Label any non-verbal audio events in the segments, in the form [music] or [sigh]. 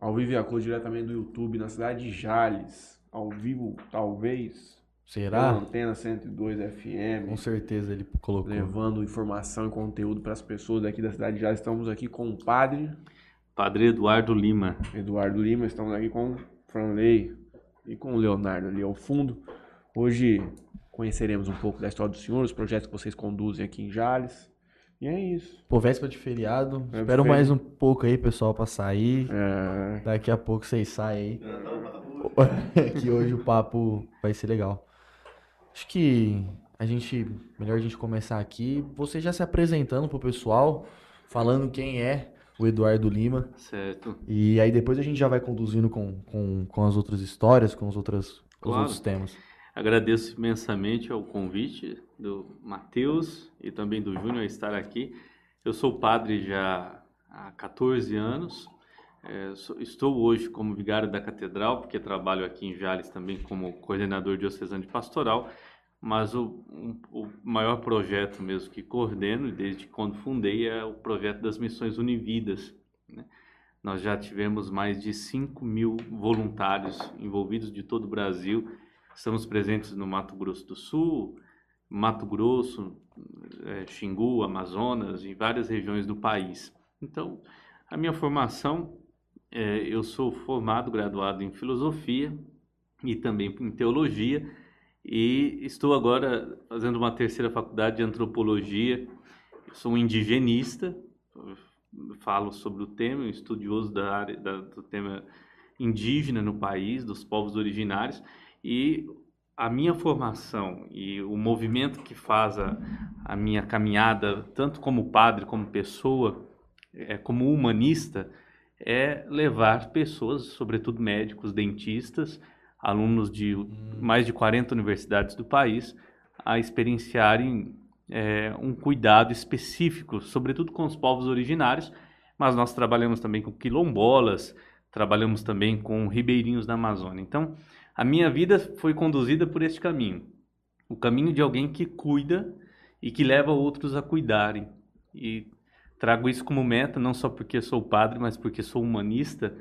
Ao vivo e a cor diretamente do YouTube, na cidade de Jales. Ao vivo, talvez. Será? Na Antena 102 FM. Com certeza ele colocou. Levando informação e conteúdo para as pessoas daqui da cidade de Jales. Estamos aqui com o padre. Padre Eduardo Lima. Eduardo Lima. Estamos aqui com o Franley e com o Leonardo ali ao fundo. Hoje conheceremos um pouco da história do senhor, os projetos que vocês conduzem aqui em Jales. E é isso. Pô, véspera de feriado. É Espero mais um pouco aí, pessoal, pra sair. É, Daqui a pouco vocês saem aí. [laughs] que hoje o papo vai ser legal. Acho que a gente. Melhor a gente começar aqui. Você já se apresentando pro pessoal, falando quem é o Eduardo Lima. Certo. E aí depois a gente já vai conduzindo com, com, com as outras histórias, com os outros, com os Claro. outros temas. Agradeço imensamente ao convite do Matheus e também do Júnior estar aqui. Eu sou padre já há 14 anos. É, sou- estou hoje como vigário da catedral, porque trabalho aqui em Jales também como coordenador diocesano de pastoral. Mas o, um- o maior projeto mesmo que coordeno, desde quando fundei, é o projeto das Missões Unividas. né? Nós já tivemos mais de 5 mil voluntários envolvidos de todo o Brasil. Estamos presentes no Mato Grosso do Sul, Mato Grosso, eh, Xingu, Amazonas, em várias regiões do país. Então, a minha formação, eh, eu sou formado, graduado em filosofia e também em teologia, e estou agora fazendo uma terceira faculdade de antropologia. Eu sou um indigenista, falo sobre o tema, estudioso da área da- do tema indígena no país, dos povos originários, e a minha formação e o movimento que faz a, a minha caminhada, tanto como padre, como pessoa, é, como humanista, é levar pessoas, sobretudo médicos, dentistas, alunos de mais de 40 universidades do país, a experienciarem é, um cuidado específico, sobretudo com os povos originários, mas nós trabalhamos também com quilombolas, trabalhamos também com ribeirinhos da Amazônia. Então, a minha vida foi conduzida por este caminho. O caminho de alguém que cuida e que leva outros a cuidarem. E trago isso como meta, não só porque sou padre, mas porque sou humanista.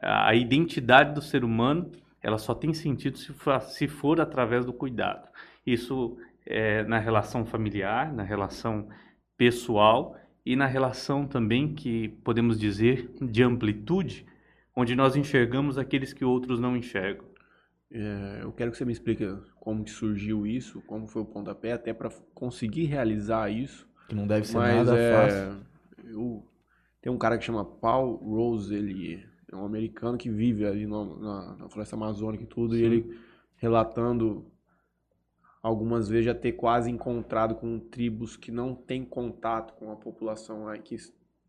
A identidade do ser humano, ela só tem sentido se for, se for através do cuidado. Isso é na relação familiar, na relação pessoal e na relação também que podemos dizer de amplitude, onde nós enxergamos aqueles que outros não enxergam. É, eu quero que você me explique como que surgiu isso, como foi o pontapé, até para conseguir realizar isso. Que não deve ser Mas nada é, fácil. eu tem um cara que chama Paul Roselier, é um americano que vive ali no- na, na floresta amazônica e tudo, e Sim. ele relatando algumas vezes já ter quase encontrado com tribos que não têm contato com a população que,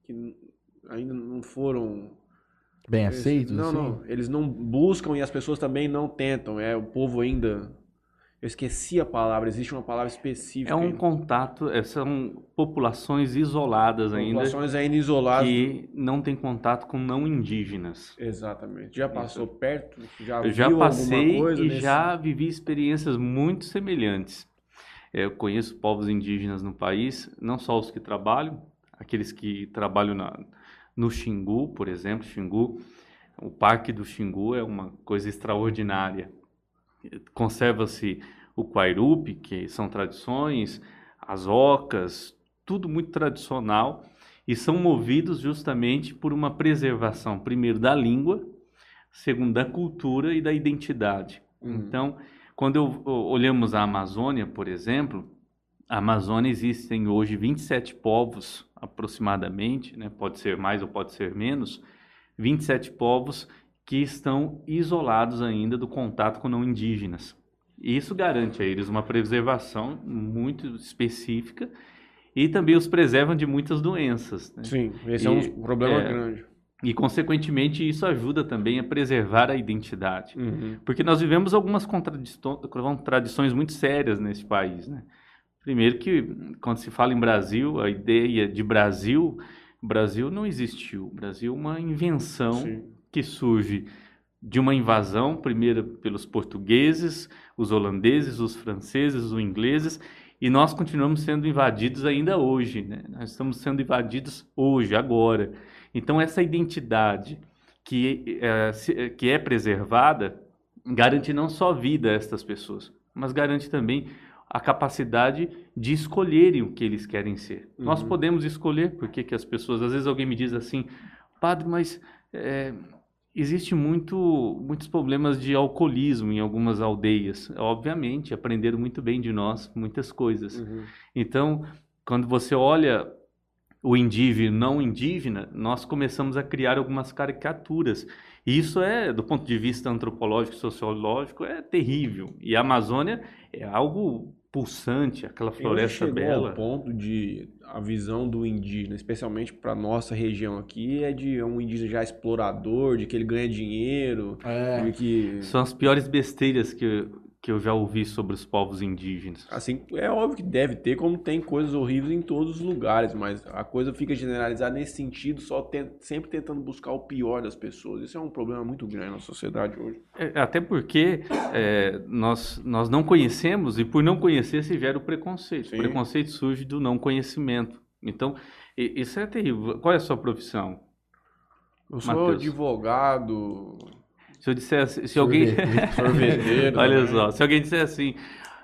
que ainda não foram Bem eles- aceitos, Não, assim? não. Eles não buscam e as pessoas também não tentam. É o povo ainda. Eu esqueci a palavra. Existe uma palavra específica. É um ainda. contato, é, são populações isoladas ainda Populações ainda isoladas. que não têm contato com não indígenas. Exatamente. Já passou perto? Já Eu já passei alguma coisa e nesse- já vivi experiências muito semelhantes. É, Eu conheço povos indígenas no país, não só os que trabalham, aqueles que trabalham na, no Xingu, por exemplo, Xingu, o Parque do Xingu é uma coisa extraordinária. Conserva-se o Quairupi, que são tradições, as ocas, tudo muito tradicional e são movidos justamente por uma preservação, primeiro, da língua, segundo, da cultura e da identidade. Uhum. Então, quando eu, olhamos a Amazônia, por exemplo, a Amazônia existem hoje 27 povos aproximadamente, né? pode ser mais ou pode ser menos, 27 povos que estão isolados ainda do contato com não indígenas. E Isso garante a eles uma preservação muito específica e também os preservam de muitas doenças. né? Sim, esse é um E- problema é, grande. E, consequentemente, isso ajuda também a preservar a identidade. Uhum. Porque nós vivemos algumas contradições muito sérias nesse país, né? Primeiro que, quando se fala em Brasil, a ideia de Brasil, Brasil não existiu. Brasil é uma invenção Sim. que surge de uma invasão, primeiro pelos portugueses, os holandeses, os franceses, os ingleses, e nós continuamos sendo invadidos ainda hoje, né? Nós estamos sendo invadidos hoje, agora. Então essa identidade que é, que é preservada garante não só vida a estas pessoas, mas garante também a capacidade de escolherem o que eles querem ser. Nós Uhum. podemos escolher porque que as pessoas, às vezes alguém me diz assim, padre, mas é, existe muito, muitos problemas de alcoolismo em algumas aldeias. Obviamente, aprenderam muito bem de nós muitas coisas. Uhum. Então, quando você olha o indígena e não indígena, nós começamos a criar algumas caricaturas. E isso é, do ponto de vista antropológico e sociológico, é terrível. E a Amazônia é algo pulsante, aquela floresta chegou bela. ao ponto de a visão do indígena, especialmente para nossa região aqui, é de um indígena já explorador, de que ele ganha dinheiro, É. de que São as piores besteiras que, que eu já ouvi sobre os povos indígenas. assim, é óbvio que deve ter, como tem coisas horríveis em todos os lugares, mas a coisa fica generalizada nesse sentido, só ten- sempre tentando buscar o pior das pessoas. Isso é um problema muito grande na sociedade hoje. É, Até porque é, nós, nós não conhecemos e por não conhecer se gera o preconceito. Sim. O preconceito surge do não conhecimento. Então, isso é terrível. Qual é a sua profissão? Eu sou Mateus. advogado, Se eu dissesse, se alguém, [laughs] sorveteiro. olha também. só, se alguém disser assim,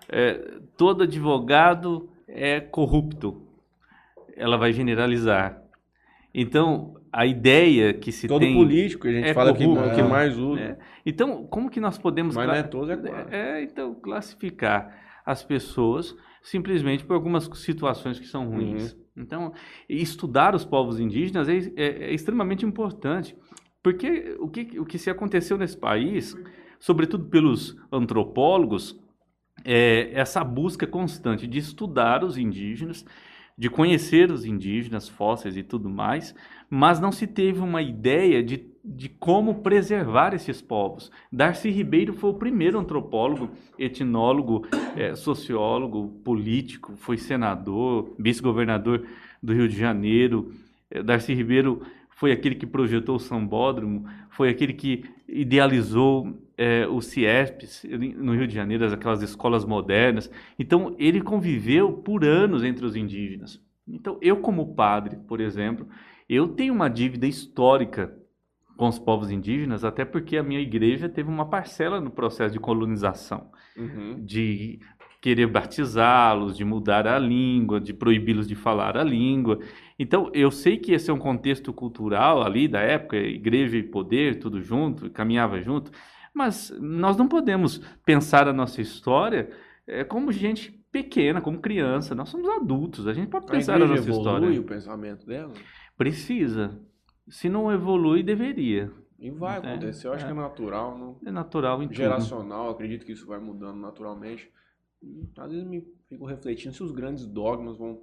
é, todo advogado é corrupto, ela vai generalizar. Então, a ideia que se Todo tem, político, a gente é fala que, corrupto. que mais usa. É. então, como que nós podemos Mas não é todos, é claro. É, então, classificar as pessoas simplesmente por algumas situações que são ruins. Uhum. Então, estudar os povos indígenas é, é- é extremamente importante, porque o que, o que se aconteceu nesse país, sobretudo pelos antropólogos, é essa busca constante de estudar os indígenas, de conhecer os indígenas, fósseis e tudo mais, mas não se teve uma ideia de, de como preservar esses povos. Darcy Ribeiro foi o primeiro antropólogo, etnólogo, eh, sociólogo, político, foi senador, vice-governador do Rio de Janeiro. Eh, Darcy Ribeiro foi aquele que projetou o sambódromo, foi aquele que idealizou eh, o CIESPs no Rio de Janeiro, aquelas escolas modernas. Então, ele conviveu por anos entre os indígenas. Então, eu como padre, por exemplo, eu tenho uma dívida histórica com os povos indígenas, até porque a minha igreja teve uma parcela no processo de colonização, Uhum. de querer batizá-los, de mudar a língua, de proibi-los de falar a língua. Então, eu sei que esse é um contexto cultural ali da época, igreja e poder, tudo junto, caminhava junto, mas nós não podemos pensar a nossa história eh, como gente pequena, como criança. Nós somos adultos, a gente pode A pensar a igreja nossa evolui história. o pensamento dela? Precisa. Se não evolui, deveria. E vai É, acontecer, eu acho é. que é natural, não? É natural em tudo. geracional, acredito que isso vai mudando naturalmente. E, Às vezes me fico refletindo se os grandes dogmas vão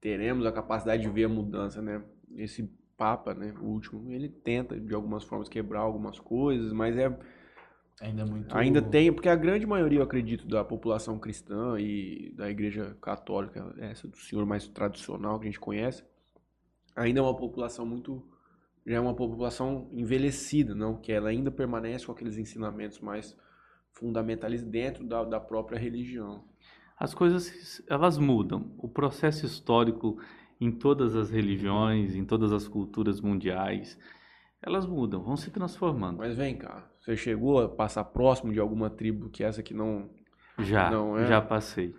teremos a capacidade de ver a mudança, né? Esse papa, né, o último, ele tenta de algumas formas quebrar algumas coisas, mas é Ainda é muito. ainda tem, porque a grande maioria, eu acredito, da população cristã e da igreja católica, essa do senhor mais tradicional que a gente conhece, ainda é uma população muito já é uma população envelhecida, não? Que ela ainda permanece com aqueles ensinamentos mais fundamentalistas dentro da, da própria religião. As coisas, elas mudam. O processo histórico em todas as religiões, em todas as culturas mundiais, elas mudam, vão se transformando. Mas vem cá, você chegou a passar próximo de alguma tribo que essa que não... Já, Não, é? já passei.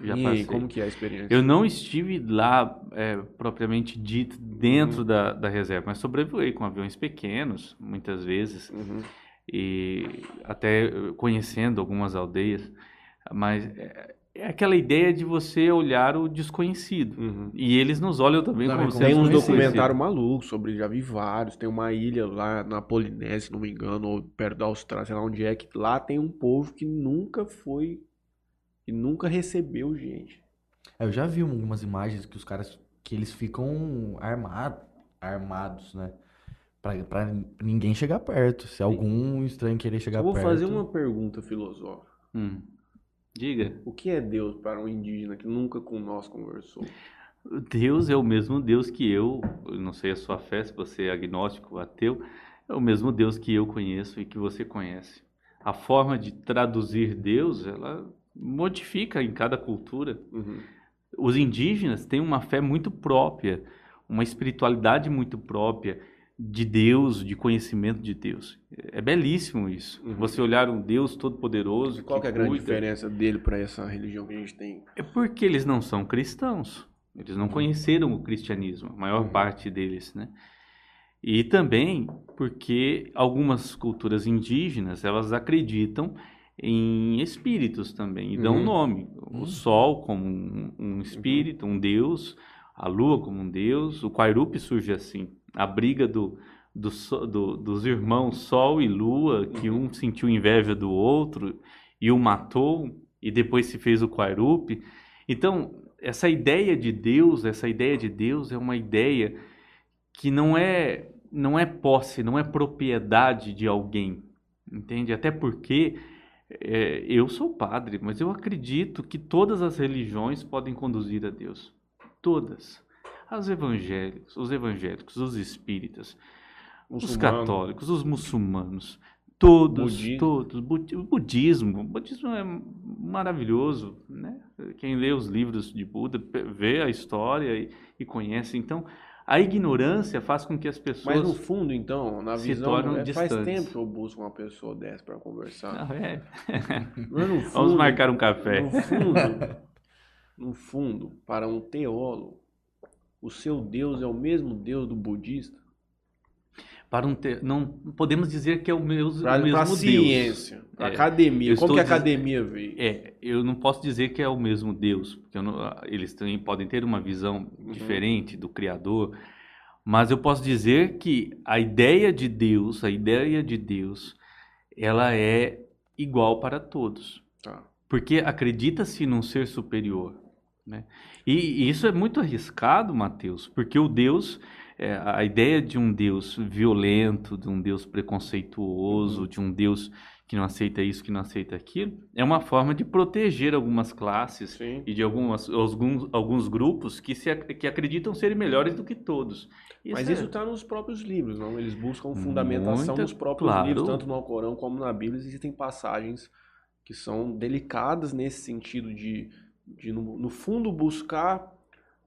Já e passei. como que é a experiência? Eu não estive lá é, propriamente dito dentro Uhum. da, da reserva, mas sobrevoei com aviões pequenos, muitas vezes, Uhum. E até eh, conhecendo algumas aldeias, mas é, é aquela ideia de você olhar o desconhecido. Uhum. E eles nos olham também como como Tem uns documentários malucos sobre, já vi vários. Tem uma ilha lá na Polinésia, se não me engano, ou perto da Austrália, sei lá onde é, que lá tem um povo que nunca foi, que nunca recebeu gente. É, eu já vi algumas imagens que os caras que eles ficam armados, armados, né? Pra ninguém chegar perto. Se algum estranho querer chegar Eu vou perto. fazer uma pergunta filosófica. Hum. Diga. O que é Deus para um indígena que nunca com nós conversou? Deus é o mesmo Deus que eu, eu não sei a sua fé, se você é agnóstico ateu, é o mesmo Deus que eu conheço e que você conhece. A forma de traduzir Deus, ela modifica em cada cultura. Uhum. Os indígenas têm uma fé muito própria, uma espiritualidade muito própria, de Deus, de conhecimento de Deus. É belíssimo isso. Uhum. Você olhar um Deus todo-poderoso. Qual que é a grande cuida. diferença dele para essa religião que a gente tem? É porque eles não são cristãos. Eles não conheceram o cristianismo, a maior Uhum. parte deles, né? E também porque algumas culturas indígenas, elas acreditam em espíritos também, e dão Uhum. nome. O sol como um, um espírito, um deus, a lua como um deus, o Quairupe surge assim, a briga do, do, do- dos irmãos Sol e Lua, que um sentiu inveja do outro e o matou, e depois se fez o Quairupe. Então, essa ideia de Deus, essa ideia de Deus é uma ideia que não é não é posse, não é propriedade de alguém, entende? Até porque é, eu sou padre, mas eu acredito que todas as religiões podem conduzir a Deus, todas. As evangélicos, os evangélicos, os espíritas, os católicos, os muçulmanos, todos, Budismo. todos, budi- o budismo, o budismo é maravilhoso, né? Quem lê os livros de Buda vê a história e, e conhece. Então, a ignorância faz com que as pessoas Mas no fundo, então, na visão, é, faz tempo que eu busco uma pessoa dessa para conversar. Ah, é. Mas no fundo, Vamos marcar um café. No fundo, [laughs] no fundo, para um teólogo, o seu Deus é o mesmo Deus do budista? Para um te... não podemos dizer que é o, meus, Para o mesmo a Deus. ciência, para É, academia. Como que a diz- academia vê? É, eu não posso dizer que é o mesmo Deus, porque não- eles também podem ter uma visão Uhum. diferente do Criador, mas eu posso dizer que a ideia de Deus, a ideia de Deus, ela é igual para todos, Tá. porque acredita-se num ser superior, né? E, e isso é muito arriscado, Mateus, porque o Deus, é, a ideia de um Deus violento, de um Deus preconceituoso, de um Deus que não aceita isso, que não aceita aquilo, é uma forma de proteger algumas classes Sim. e de algumas, alguns, alguns grupos que, se, que acreditam serem melhores do que todos. Mas é- isso está nos próprios livros, não? Eles buscam fundamentação Muita- nos próprios claro. livros, tanto no Alcorão como na Bíblia. Existem passagens que são delicadas nesse sentido de, de no, no fundo, buscar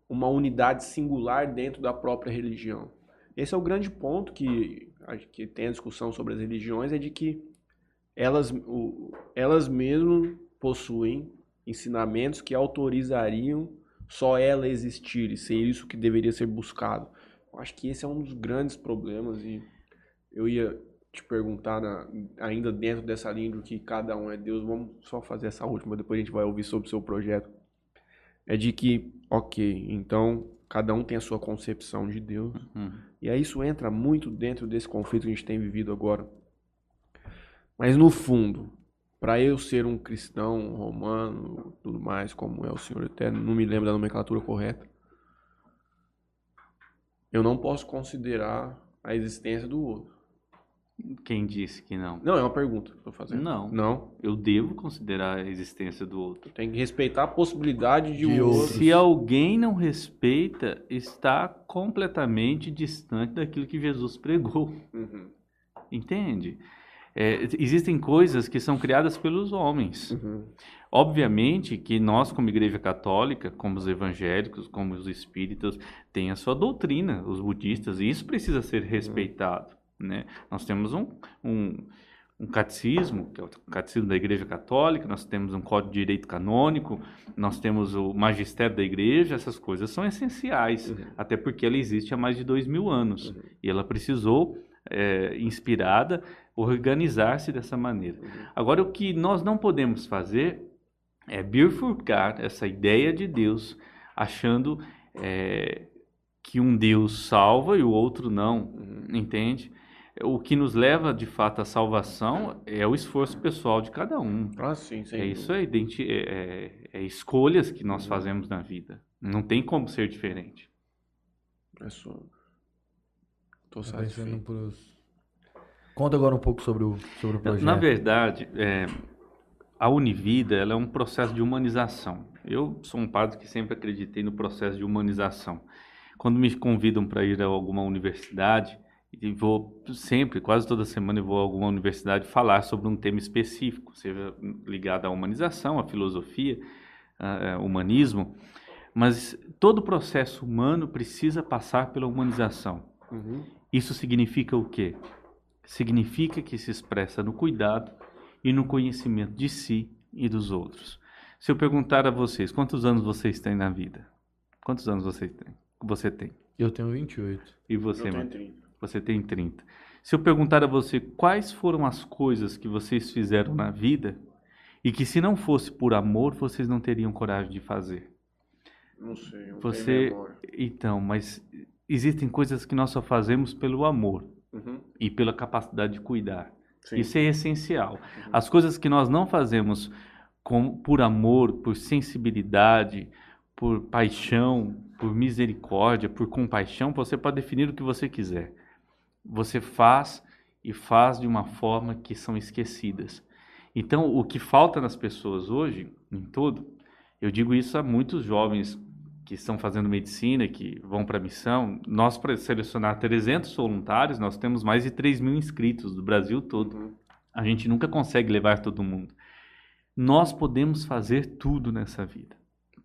uma unidade singular dentro da própria religião. Esse é o grande ponto que, que tem a discussão sobre as religiões, é de que elas, o- elas mesmas possuem ensinamentos que autorizariam só ela existir e ser isso que deveria ser buscado. Eu acho que esse é um dos grandes problemas e eu ia te perguntar na- ainda dentro dessa linha do que cada um é Deus, vamos só fazer essa última, depois a gente vai ouvir sobre o seu projeto. É de que, ok, então cada um tem a sua concepção de Deus, Uhum. e aí isso entra muito dentro desse conflito que a gente tem vivido agora. Mas no fundo, para eu ser um cristão romano, tudo mais, como é o Senhor Eterno, não me lembro da nomenclatura correta, eu não posso considerar a existência do outro. Quem disse que não? Não, é uma pergunta que eu tô fazendo. Não. Não. Eu devo considerar a existência do outro. Tem que respeitar a possibilidade de, De o outros. outro. Se alguém não respeita, está completamente distante daquilo que Jesus pregou. Uhum, Entende? É, existem coisas que são criadas pelos homens. uhum. Obviamente que nós, como Igreja Católica, como os evangélicos, como os espíritas, tem a sua doutrina, os budistas, e isso precisa ser respeitado. Né? Nós temos um, um, um catecismo, que é o catecismo da Igreja Católica, nós temos um código de direito canônico, nós temos o magistério da Igreja, essas coisas são essenciais, Uhum. até porque ela existe há mais de dois mil anos, Uhum. e ela precisou, é, inspirada, organizar-se dessa maneira. Uhum. Agora, o que nós não podemos fazer é bifurcar essa ideia de Deus, achando é, que um Deus salva e o outro não, Uhum. entende? O que nos leva de fato à salvação é o esforço pessoal de cada um. Ah, sim, sem É isso, é, é, é- é escolhas que nós fazemos na vida. Não tem como ser diferente. É só... Tô Tá satisfeito. pros... Conta agora um pouco sobre o, sobre o projeto. Na verdade, é, a Univida ela é um processo de humanização. Eu sou um padre que sempre acreditei no processo de humanização. Quando me convidam para ir a alguma universidade, e vou sempre, quase toda semana, eu vou a alguma universidade falar sobre um tema específico, seja ligado à humanização, à filosofia, a- a humanismo, mas todo processo humano precisa passar pela humanização. Uhum. Isso significa o quê? Significa que se expressa no cuidado e no conhecimento de si e dos outros. Se eu perguntar a vocês, quantos anos vocês têm na vida? Quantos anos vocês têm? Você tem? Eu tenho 28. E você, Eu tenho mano? 30. Você tem 30. Se eu perguntar a você quais foram as coisas que vocês fizeram na vida e que se não fosse por amor, vocês não teriam coragem de fazer. Não sei, não Você, então, mas existem coisas que nós só fazemos pelo amor Uhum. e pela capacidade de cuidar. Sim. Isso é essencial. As coisas que nós não fazemos com, por amor, por sensibilidade, por paixão, por misericórdia, por compaixão, você pode definir o que você quiser. Você faz e faz de uma forma que são esquecidas. Então, o que falta nas pessoas hoje, em todo, eu digo isso a muitos jovens que estão fazendo medicina, que vão para a missão. Nós, para selecionar 300 voluntários, nós temos mais de 3 mil inscritos do Brasil todo. Uhum. A gente nunca consegue levar todo mundo. Nós podemos fazer tudo nessa vida.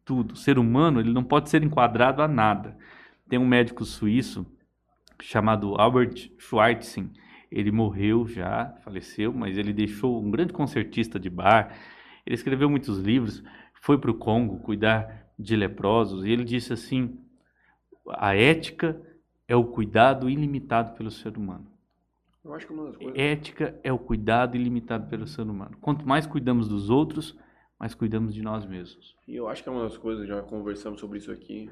Tudo. O ser humano, ele não pode ser enquadrado a nada. Tem um médico suíço chamado Albert Schweitzer. Ele morreu já, faleceu, mas ele deixou um grande concertista de bar. Ele escreveu muitos livros, foi para o Congo cuidar de leprosos e ele disse assim: a ética é o cuidado ilimitado pelo ser humano. Eu acho que uma das coisas. Ética é o cuidado ilimitado pelo ser humano. Quanto mais cuidamos dos outros, mais cuidamos de nós mesmos. E eu acho que é uma das coisas, já conversamos sobre isso aqui,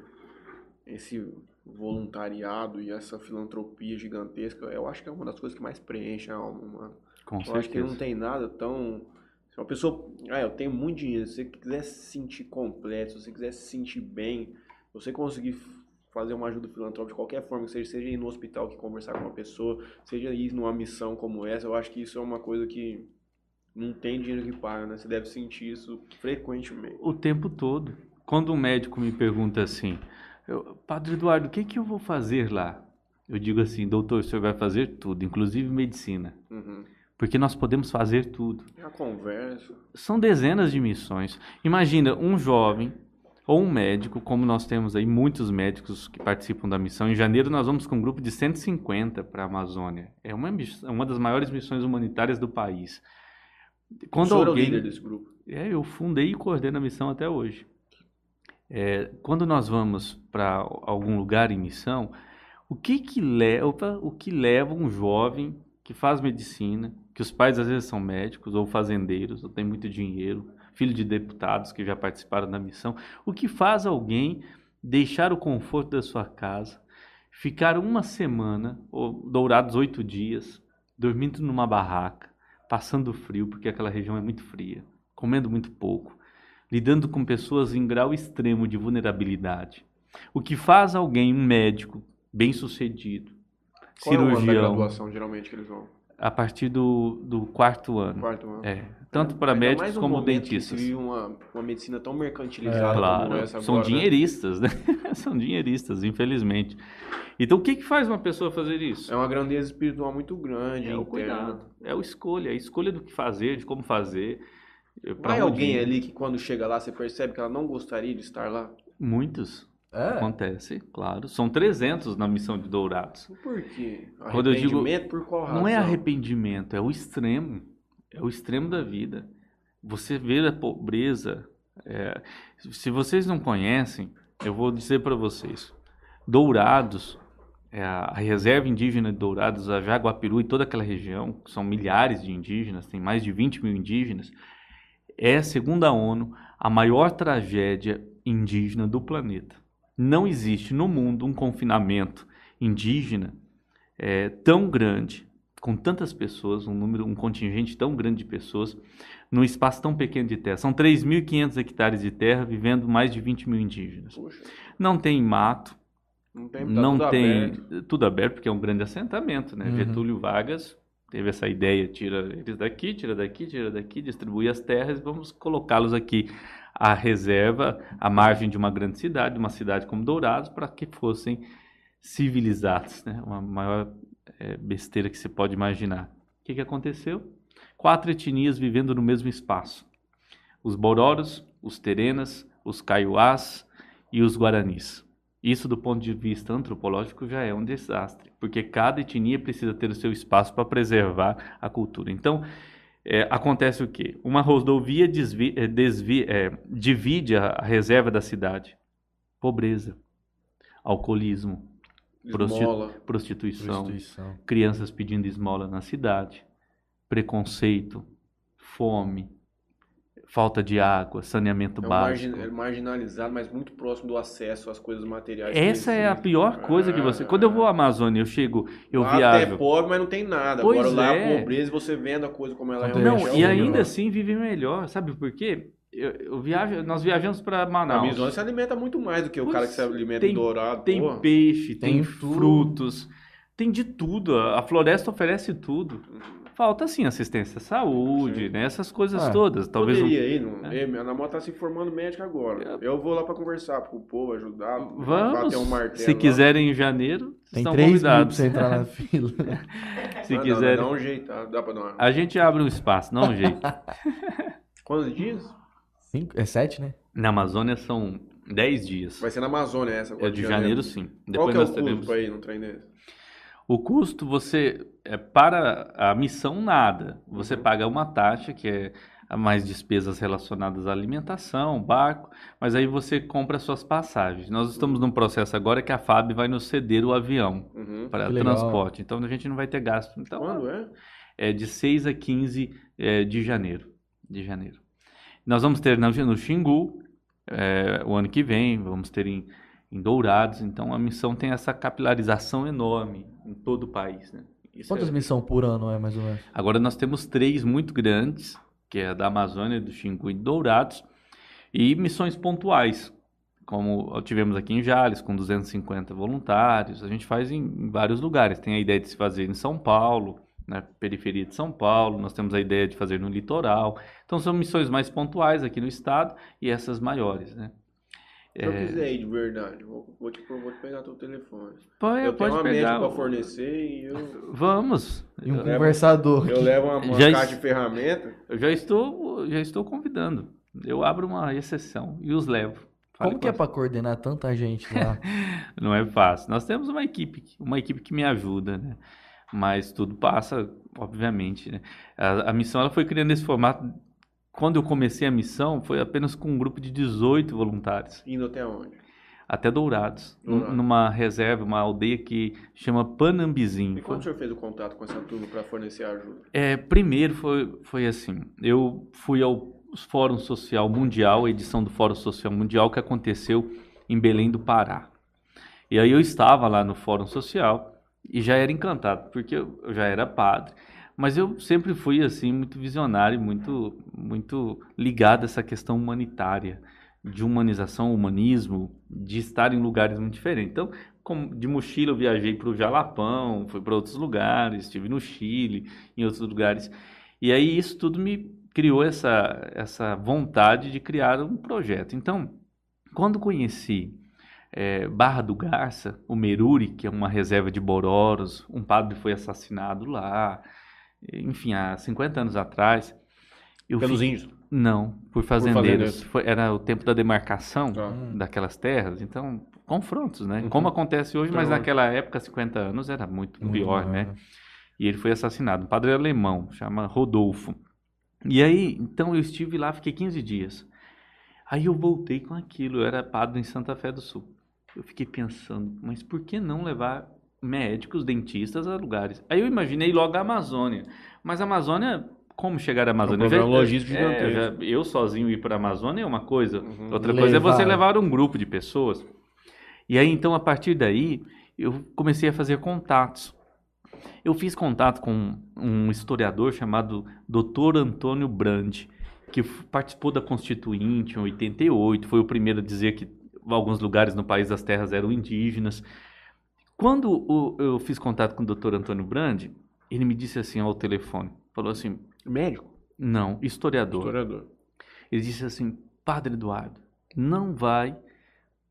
esse voluntariado e essa filantropia gigantesca, eu acho que é uma das coisas que mais preenche a alma humana. Com Eu acho que não certeza. tem nada tão. Se uma pessoa. Ah, eu tenho muito dinheiro. Se você quiser se sentir completo, se você quiser se sentir bem, você conseguir fazer uma ajuda filantrópica de qualquer forma, que seja, seja ir no hospital que conversar com uma pessoa, seja ir numa missão como essa, eu acho que isso é uma coisa que não tem dinheiro que paga, né? Você deve sentir isso frequentemente. O tempo todo. Quando um médico me pergunta assim, eu, Padre Eduardo, o que, que eu vou fazer lá? Eu digo assim, doutor, o senhor vai fazer tudo, inclusive medicina. Uhum. Porque nós podemos fazer tudo. A conversa. São dezenas de missões. Imagina um jovem ou um médico, como nós temos aí muitos médicos que participam da missão. Em janeiro nós vamos com um grupo de 150 para a Amazônia. É uma, uma das maiores missões humanitárias do país. Quando o senhor é o alguém líder desse grupo. é, eu fundei e coordeno a missão até hoje. É, quando nós vamos para algum lugar em missão, o que que leva, o que leva um jovem que faz medicina, que os pais às vezes são médicos ou fazendeiros, ou tem muito dinheiro, filho de deputados que já participaram da missão, o que faz alguém deixar o conforto da sua casa, ficar uma semana ou dourados oito dias, dormindo numa barraca, passando frio porque aquela região é muito fria, comendo muito pouco, lidando com pessoas em grau extremo de vulnerabilidade. O que faz alguém, um médico bem-sucedido, Qual é cirurgião, graduação, geralmente, que eles vão? a partir do, do quarto ano. Quarto ano. É, tanto para Ainda médicos mais um como que dentistas. vive uma, uma medicina tão mercantilizada como Claro, essa são agora, né? dinheiristas, né? [laughs] são dinheiristas, infelizmente. Então, o que, que faz uma pessoa fazer isso? É uma grandeza espiritual muito grande, É o cuidado, é o escolha, a escolha do que fazer, de como fazer. Pra Vai onde alguém ir. ali que quando chega lá você percebe que ela não gostaria de estar lá? Muitos. É. Acontece, claro. São 300 na missão de Dourados. Por quê? Quando eu digo- Arrependimento por qual razão? Não é arrependimento, é o extremo. É o extremo da vida. Você vê a pobreza. é, se vocês não conhecem, eu vou dizer para vocês. Dourados, é a, a reserva indígena de Dourados, a Jaguapiru e toda aquela região, que são milhares de indígenas, tem mais de 20 mil indígenas, é, segundo a ONU, a maior tragédia indígena do planeta. Não existe no mundo um confinamento indígena é, tão grande, com tantas pessoas, um número, um contingente tão grande de pessoas, num espaço tão pequeno de terra. São 3.500 hectares de terra, vivendo mais de 20 mil indígenas. Poxa, Não tem mato, não tem, tá não tudo tem aberto. tudo aberto, porque é um grande assentamento, né? Uhum. Getúlio Vargas teve essa ideia, tira eles daqui, tira daqui, tira daqui, distribui as terras e vamos colocá-los aqui à reserva, à margem de uma grande cidade, uma cidade como Dourados, para que fossem civilizados, né? Uma maior eh, besteira que se pode imaginar. O que, que aconteceu? Quatro etnias vivendo no mesmo espaço. Os Bororos, os Terenas, os Kaiowás e os Guaranis. Isso, do ponto de vista antropológico, já é um desastre, porque cada etnia precisa ter o seu espaço para preservar a cultura. Então, é, acontece o quê? Uma rodovia desvi, é, desvi, é, divide a, reserva da cidade. Pobreza, alcoolismo, Esmola. prostituição, Prostituição. crianças pedindo esmola na cidade, preconceito, fome, falta de água, saneamento É, básico. margin- é marginalizado, mas muito próximo do acesso às coisas materiais. Essa é a pior coisa que você. Quando eu vou à Amazônia, eu chego, eu Lá viajo. é pobre, mas não tem nada. Pois Agora lá é. a pobreza e você vendo a coisa como ela Não, realmente Não, é. e ainda assim vive melhor, sabe por quê? Eu, eu viajo, nós viajamos para A Manaus. Amazônia se alimenta muito mais do que o Pois, cara que se alimenta tem- em dourado. Tem porra. peixe, tem, Tem tudo. frutos, tem de tudo. A a floresta oferece tudo. Falta sim assistência à saúde, Sim. né? Essas coisas Ah, todas. Talvez um- Poderia ir, não, É. é, minha namorada tá se formando médica agora. Eu vou lá pra conversar com o povo, ajudar, Vamos. bater um martelo. Se lá. quiserem em janeiro, Tem estão três convidados. pra entrar na [laughs] fila. Se Ah, quiserem, Dá, dá um jeito, dá pra dar uma... a gente abre um espaço, dá um jeito. [laughs] Quantos dias? Cinco, é sete, né? Na Amazônia são 10 dias. Vai ser na Amazônia essa. agora É de janeiro, sim. Qual Depois que é o nós custo teremos. pra ir num trem desse? O custo, você, é, para a missão, nada. Você Uhum. paga uma taxa, que é mais despesas relacionadas à alimentação, barco, mas aí você compra suas passagens. Nós estamos num processo agora que a FAB vai nos ceder o avião Uhum. para Que legal. transporte. Então a gente não vai ter gasto. Então, Quando é? é de 6 a 15 é, de janeiro. De janeiro. Nós vamos ter no, no Xingu é, o ano que vem, vamos ter em, em Dourados. Então a missão tem essa capilarização enorme em todo o país. Né? Isso Quantas é- missões por ano é, mais ou menos? Agora nós temos três muito grandes, que é a da Amazônia, do Xingu e Dourados, e missões pontuais, como tivemos aqui em Jales, com 250 voluntários. A gente faz em, em vários lugares. Tem a ideia de se fazer em São Paulo, na periferia de São Paulo. Nós temos a ideia de fazer no litoral. Então são missões mais pontuais aqui no estado e essas maiores, né? Se eu quiser ir de verdade, vou, vou, te, vou te pegar teu telefone. Pode, eu tenho pode uma pegar. o- fornecer e eu, Vamos. E um levo- conversador. eu levo uma, uma Já caixa es- de ferramenta. Eu já estou, já estou convidando. Eu abro uma exceção e os levo. Fale Como com que é a- pra coordenar tanta gente lá? [laughs] Não é fácil. Nós temos uma equipe, uma equipe que me ajuda, né? Mas tudo passa, obviamente, né? A, a missão ela foi criando esse formato. Quando eu comecei a missão, foi apenas com um grupo de 18 voluntários, Indo até onde? até Dourados, num- Dourados. numa reserva, uma aldeia que chama Panambizinho. E quando o senhor fez o contato com essa turma para fornecer ajuda? É, primeiro foi, foi assim, eu fui ao Fórum Social Mundial, a edição do Fórum Social Mundial que aconteceu em Belém do Pará. E aí eu estava lá no Fórum Social e já era encantado, porque eu já era padre. Mas eu sempre fui assim muito visionário, muito muito ligado a essa questão humanitária, de humanização, humanismo, de estar em lugares muito diferentes. Então, como de mochila eu viajei para o Jalapão, fui para outros lugares, estive no Chile, em outros lugares. E aí isso tudo me criou essa essa vontade de criar um projeto. Então, quando conheci eh, Barra do Garça, o Meruri, que é uma reserva de Bororos, um padre foi assassinado lá, enfim, há 50 anos atrás. Eu Pelos fi- índios. Não, por fazendeiros. fazendeiros. Foi- era o tempo da demarcação Tá. daquelas terras, então, confrontos, né? Uhum. Como acontece hoje, mas Então- naquela época, 50 anos, era muito, Muito pior, maior, né? E ele foi assassinado. Um padre alemão, chama Rodolfo. E aí, então eu estive lá, fiquei 15 dias. Aí eu voltei com aquilo, eu era padre em Santa Fé do Sul. Eu fiquei pensando, mas por que não levar médicos, dentistas a lugares? Aí eu imaginei logo a Amazônia. Mas a Amazônia, como chegar à Amazônia? Eu programa já- logístico é, eu gigantesco. já- eu sozinho ir para a Amazônia é uma coisa. Uhum. Outra coisa é você Levar. levar um grupo de pessoas. E aí, então, a partir daí, eu comecei a fazer contatos. Eu fiz contato com um historiador chamado Dr. Antônio Brandi, que participou da Constituinte em 88, foi o primeiro a dizer que alguns lugares no país das terras eram indígenas. Quando o- eu fiz contato com o Dr. Antônio Brandi, ele me disse assim ao telefone, falou assim, Médico? não, historiador. Historiador. Ele disse assim: Padre Eduardo, não vai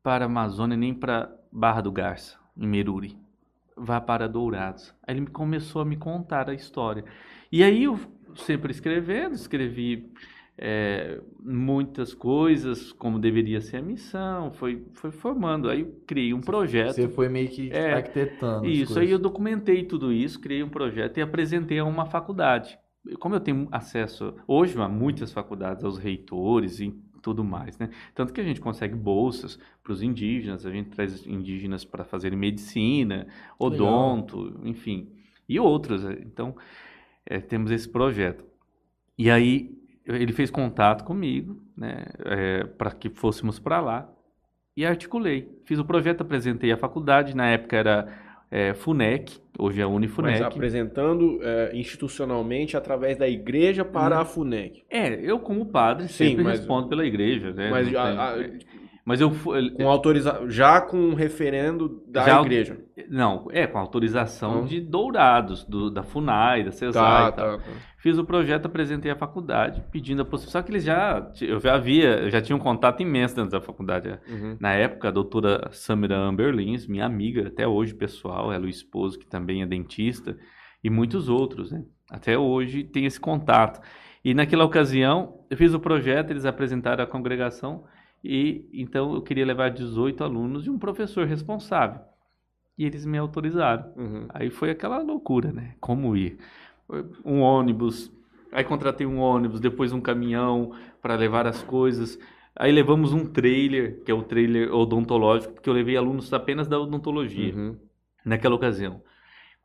para a Amazônia nem para Barra do Garça, em Meruri. Vá para Dourados. Aí ele começou a me contar a história. E aí eu sempre escrevendo, escrevi é, muitas coisas como deveria ser a missão, foi, foi formando. Aí eu criei um projeto. Você foi meio que É, arquitetando. Isso, aí eu documentei tudo isso, criei um projeto e apresentei a uma faculdade. Como eu tenho acesso hoje a muitas faculdades, aos reitores e tudo mais, né? Tanto que a gente consegue bolsas para os indígenas, a gente traz indígenas para fazerem medicina, odonto, enfim, e outros. né? Então, é, temos esse projeto. E aí ele fez contato comigo, né, para que fôssemos para lá e articulei. Fiz o projeto, apresentei à faculdade, na época era é, FUNEC, hoje é Mas Unifunec. apresentando é, institucionalmente através da igreja para Hum. a FUNEC. É, eu como padre Sim, sempre mas- respondo pela igreja, né? Mas, a- a- é. Mas eu fui, com autoriza... já com um referendo da Já- igreja. não, é com autorização Hum. de Dourados, do- da Funai, da CESAI Tá, e tal. tá, tá. Fiz o projeto, apresentei à faculdade, pedindo a possibilidade. Só que eles já, eu já havia, eu já tinha um contato imenso dentro da faculdade. Uhum. Na época, a doutora Samira Amberlins, minha amiga até hoje pessoal, ela é o esposo que também é dentista, e muitos outros, né? Até hoje tem esse contato. E naquela ocasião, eu fiz o projeto, eles apresentaram à congregação, e então eu queria levar 18 alunos e um professor responsável. E eles me autorizaram. Uhum. Aí foi aquela loucura, né? Como ir? Um ônibus, aí contratei um ônibus, depois um caminhão para levar as coisas. Aí levamos um trailer, que é o trailer odontológico, porque eu levei alunos apenas da odontologia Uhum. naquela ocasião.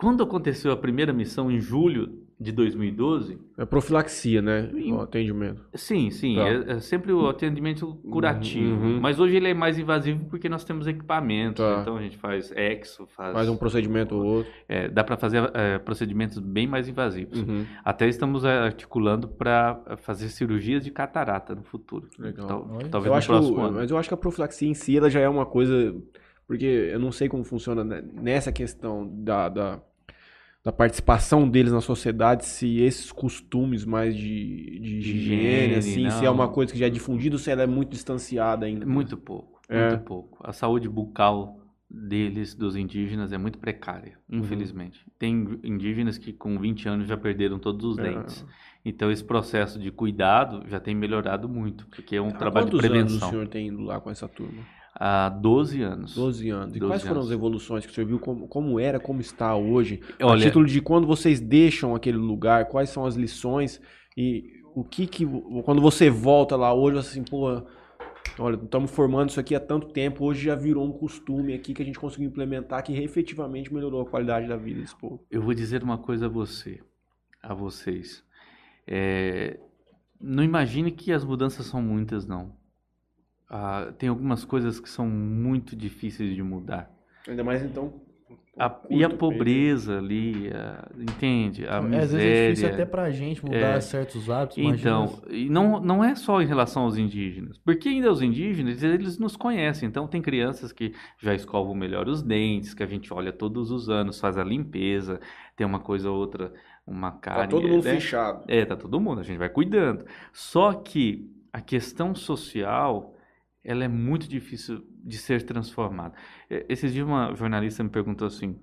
Quando aconteceu a primeira missão em julho de 2012, É profilaxia, né? Em- O atendimento. sim, sim, Tá. é, é sempre o atendimento curativo. Uhum. Mas hoje ele é mais invasivo porque nós temos equipamentos, Tá. então a gente faz exo, faz, Faz um procedimento ou outro. é, dá para fazer é, procedimentos bem mais invasivos. Uhum. Até estamos é, articulando para fazer cirurgias de catarata no futuro. Legal. Tal- talvez Eu no acho próximo que, o- ano. mas eu acho que a profilaxia em si ela já é uma coisa. Porque eu não sei como funciona nessa questão da, da, da participação deles na sociedade, se esses costumes mais de, de higiene, Higiene, assim, se é uma coisa que já é difundida ou se ela é muito distanciada ainda. Muito pouco, É. muito pouco. A saúde bucal deles, dos indígenas, é muito precária, Uhum. infelizmente. Tem indígenas que com 20 anos já perderam todos os É. dentes. Então esse processo de cuidado já tem melhorado muito, porque é um Há trabalho de quantos anos o prevenção. senhor tem ido lá com essa turma? Há 12 anos. 12 anos. E 12 quais foram anos. as evoluções que o senhor viu? Como, como era, como está hoje? a Olha, título de quando vocês deixam aquele lugar, quais são as lições e o que que quando você volta lá hoje, você assim, pô, olha, estamos formando isso aqui há tanto tempo, hoje já virou um costume aqui que a gente conseguiu implementar que efetivamente melhorou a qualidade da vida desse povo. Eu vou dizer uma coisa a você, a vocês. É, não imagine que as mudanças são muitas, não. Ah, tem algumas coisas que são muito difíceis de mudar. Ainda mais então. A- e a período. pobreza ali, a- entende? A É, miséria. às vezes é difícil até pra gente mudar É. certos hábitos. Então, e não, não é só em relação aos indígenas, porque ainda os indígenas, eles nos conhecem, então tem crianças que já escovam melhor os dentes, que a gente olha todos os anos, faz a limpeza, tem uma coisa ou outra, uma Tá cárie, todo mundo né? fechado. É, tá todo mundo, a gente vai cuidando. Só que a questão social, ela é muito difícil de ser transformada. Esses dias uma jornalista me perguntou assim,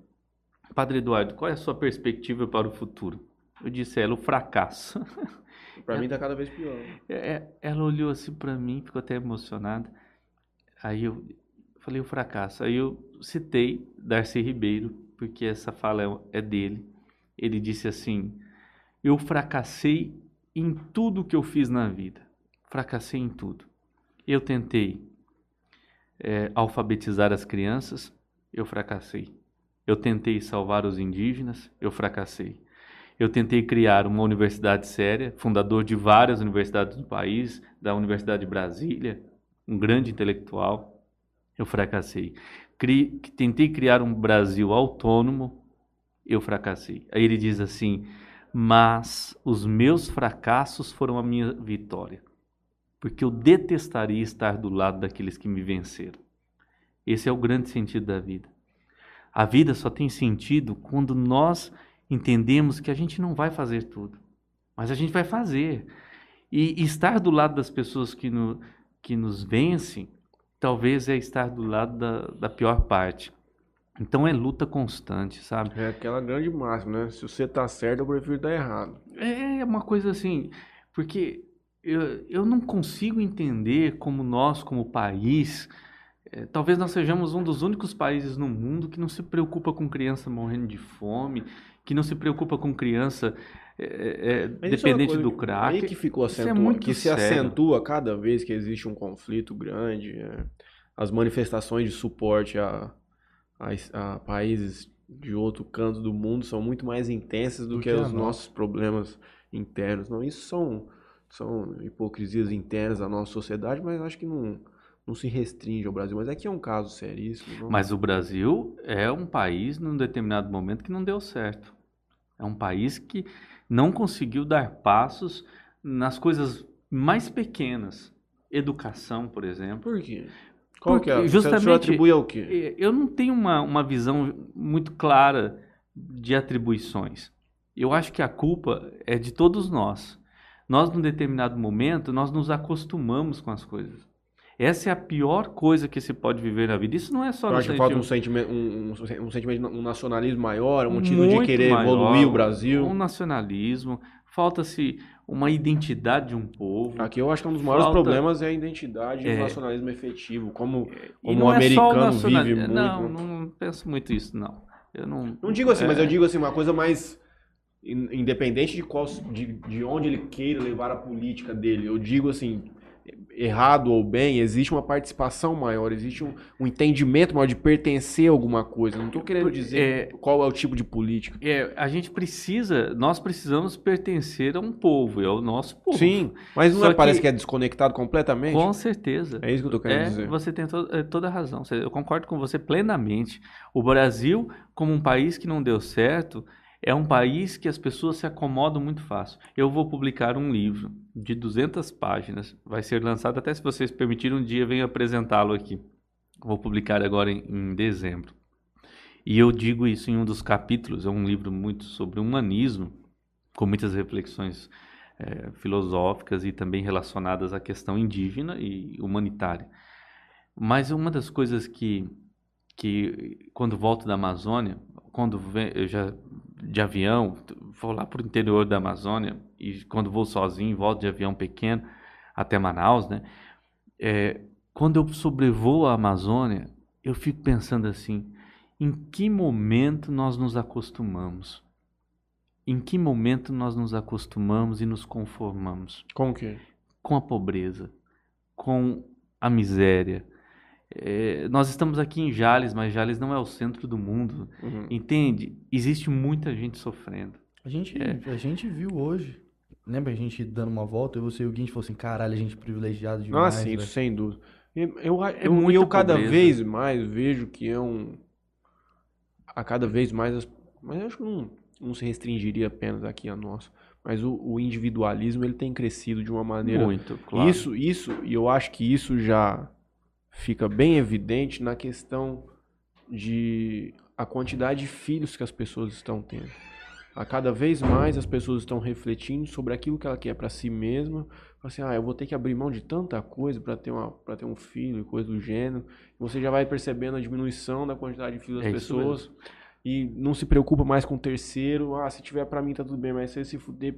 Padre Eduardo, qual é a sua perspectiva para o futuro? Eu disse a ela, o fracasso. [laughs] Pra mim tá cada vez pior. É, é, Ela olhou assim para mim, ficou até emocionada. Aí eu falei o fracasso. Aí eu citei Darcy Ribeiro, porque essa fala é, é dele. Ele disse assim: Eu fracassei em tudo que eu fiz na vida. Fracassei em tudo. Eu tentei é, alfabetizar as crianças, eu fracassei. Eu tentei salvar os indígenas, eu fracassei. Eu tentei criar uma universidade séria, fundador de várias universidades do país, da Universidade de Brasília, um grande intelectual. Eu fracassei. Cri- tentei criar um Brasil autônomo, eu fracassei. Aí ele diz assim: Mas os meus fracassos foram a minha vitória, porque eu detestaria estar do lado daqueles que me venceram. Esse é o grande sentido da vida. A vida só tem sentido quando nós entendemos que a gente não vai fazer tudo, mas a gente vai fazer. E, estar do lado das pessoas que, no, que nos vencem, talvez é estar do lado da, da pior parte. Então é luta constante, sabe? É aquela grande máxima, né? Se você tá certo, eu prefiro estar errado. É uma coisa assim, porque eu, eu não consigo entender como nós, como país, é, talvez nós sejamos um dos únicos países no mundo que não se preocupa com criança morrendo de fome, que não se preocupa com criança é, é, dependente do crack. Aí que ficou acentua, é que se sério. acentua cada vez que existe um conflito grande. É, as manifestações de suporte a, a, a, países de outro canto do mundo são muito mais intensas do, do que, que os nossos problemas internos. Não, isso são, são hipocrisias internas da nossa sociedade, mas acho que não, não se restringe ao Brasil. Mas aqui é um caso seríssimo. Não? Mas o Brasil é um país, num determinado momento, que não deu certo. É um país que não conseguiu dar passos nas coisas mais pequenas. Educação, por exemplo. Por quê? Qual Porque, que é? Justamente, Você atribui ao quê? Eu não tenho uma, uma visão muito clara de atribuições. Eu acho que a culpa é de todos nós. Nós, num determinado momento, nós nos acostumamos com as coisas. Essa é a pior coisa que se pode viver na vida. Isso não é só Eu acho que falta um sentimento, um, um, sentimento, um nacionalismo maior, um motivo de querer maior, evoluir o Brasil. Um nacionalismo. Falta-se uma identidade de um povo. Aqui eu acho que um dos maiores Falta... problemas é a identidade é. e o nacionalismo efetivo, como, como o é americano é nacional... vive muito. Não, não penso muito isso, não. Eu não, não digo assim, é... mas eu digo assim, uma coisa mais independente de, qual, de, de onde ele queira levar a política dele. Eu digo assim, errado ou bem, existe uma participação maior, existe um, um entendimento maior de pertencer a alguma coisa. Não estou querendo dizer é, qual é o tipo de política. É, a gente precisa, nós precisamos pertencer a um povo, é o nosso povo. Sim, mas não é, parece que é desconectado completamente? Com certeza. É isso que eu estou querendo é, dizer. Você tem to é, toda a razão. Eu concordo com você plenamente. O Brasil, como um país que não deu certo, é um país que as pessoas se acomodam muito fácil. Eu vou publicar um livro de 200 páginas, vai ser lançado até se vocês permitirem um dia venho apresentá-lo aqui. Vou publicar agora em, em, dezembro. E eu digo isso em um dos capítulos, é um livro muito sobre humanismo, com muitas reflexões é, filosóficas e também relacionadas à questão indígena e humanitária. Mas uma das coisas que, que quando volto da Amazônia, quando vem, eu já de avião, vou lá para o interior da Amazônia e quando vou sozinho, volto de avião pequeno até Manaus, né? É, quando eu sobrevoo a Amazônia, eu fico pensando assim: em que momento nós nos acostumamos? Em que momento nós nos acostumamos e nos conformamos? Com o quê? Com a pobreza, com a miséria, é, nós estamos aqui em Jales, mas Jales não é o centro do mundo. Uhum. Entende? Existe muita gente sofrendo. A gente, é. a gente viu hoje. Lembra a gente dando uma volta e você e o Guincho falou assim: caralho, a gente privilegiado demais. Ah, sim, isso sem dúvida. Eu, eu, é eu, eu cada vez mais vejo que é um. A cada vez mais. Mas eu acho que não, não se restringiria apenas aqui a nós. Mas o, o individualismo ele tem crescido de uma maneira. Muito, claro. Isso, isso, e eu acho que isso já fica bem evidente na questão de a quantidade de filhos que as pessoas estão tendo. A cada vez mais as pessoas estão refletindo sobre aquilo que ela quer para si mesma. Assim, ah, eu vou ter que abrir mão de tanta coisa para ter, uma, ter um filho, coisa do gênero. Você já vai percebendo a diminuição da quantidade de filhos das é pessoas. E não se preocupa mais com o terceiro. Ah, se tiver para mim tá tudo bem, mas se ele se fuder,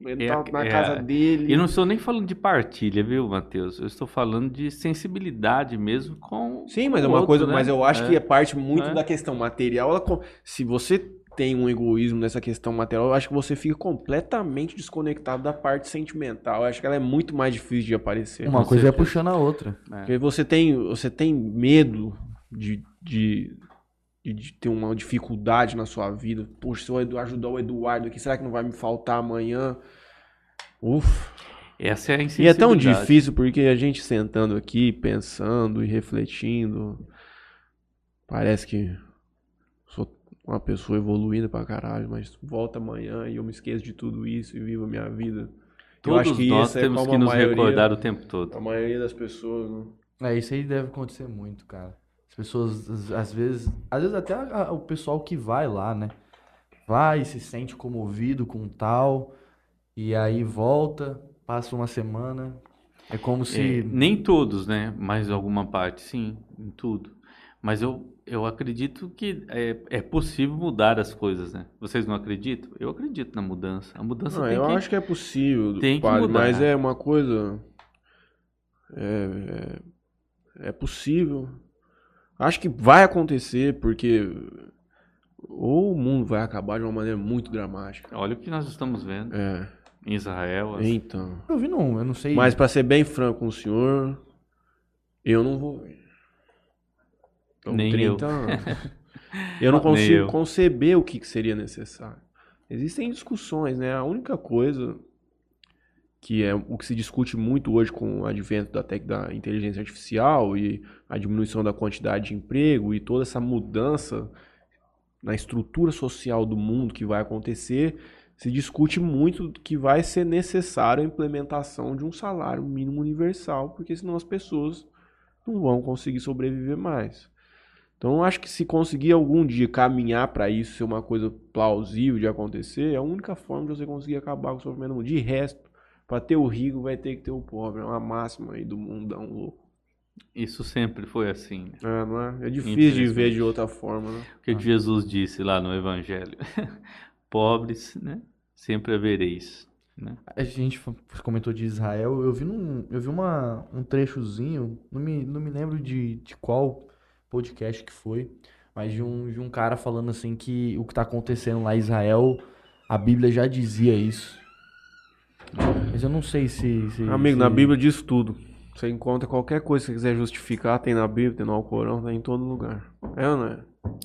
ele é, tá na é, casa dele. E não estou nem falando de partilha, viu, Matheus? Eu estou falando de sensibilidade mesmo com. Sim, mas é uma outro, coisa. Né? Mas eu acho é. que é parte muito é. da questão material. Ela, se você tem um egoísmo nessa questão material, eu acho que você fica completamente desconectado da parte sentimental. Eu acho que ela é muito mais difícil de aparecer. Uma coisa é puxando a outra. Porque você tem, você tem medo de, de de ter uma dificuldade na sua vida. Poxa, se eu ajudar o Eduardo aqui, será que não vai me faltar amanhã? Ufa. Essa é a E é tão difícil porque a gente sentando aqui, pensando e refletindo, parece que sou uma pessoa evoluída pra caralho, mas volta amanhã e eu me esqueço de tudo isso e vivo a minha vida. Todos eu acho que nós isso é temos é que nos maioria, recordar o tempo todo. A maioria das pessoas, né? É, isso aí deve acontecer muito, cara pessoas, às vezes, às vezes até a, o pessoal que vai lá, né? Vai, se sente comovido com tal, e aí volta, passa uma semana. É como se. É, nem todos, né? Mas alguma parte, sim, em tudo. Mas eu, eu acredito que é, é possível mudar as coisas, né? Vocês não acreditam? Eu acredito na mudança. A mudança Não, tem eu que... acho que é possível, tem que padre, mudar. mas é uma coisa. É, é, é possível. Acho que vai acontecer, porque ou o mundo vai acabar de uma maneira muito dramática. Olha o que nós estamos vendo É, em Israel. as- então. Eu vi não, eu não sei. Mas pra ser bem franco com o senhor, eu não vou ver. São Nem 30 anos. [laughs] Eu não consigo eu. conceber o que que seria necessário. Existem discussões, né? A única coisa que é o que se discute muito hoje com o advento da, tec- da inteligência artificial e a diminuição da quantidade de emprego e toda essa mudança na estrutura social do mundo que vai acontecer, se discute muito que vai ser necessário a implementação de um salário mínimo universal, porque senão as pessoas não vão conseguir sobreviver mais. Então, acho que se conseguir algum dia caminhar para isso ser uma coisa plausível de acontecer, é a única forma de você conseguir acabar com o sofrimento. De resto, para ter o rico, vai ter que ter o pobre. É uma máxima aí do mundão louco. Isso sempre foi assim. né? É, não é? É difícil de ver de outra forma, né? O que, que Jesus disse lá no Evangelho? [laughs] Pobres, né? Sempre havereis. Né? A gente comentou de Israel, eu vi, num, eu vi uma, um trechozinho, não me, não me lembro de, de qual podcast que foi, mas de um, de um cara falando assim que o que tá acontecendo lá em Israel, a Bíblia já dizia isso. Mas eu não sei se... se- Amigo, se- na Bíblia diz tudo. Você encontra qualquer coisa que você quiser justificar, tem na Bíblia, tem no Alcorão, tem em todo lugar. É ou não é?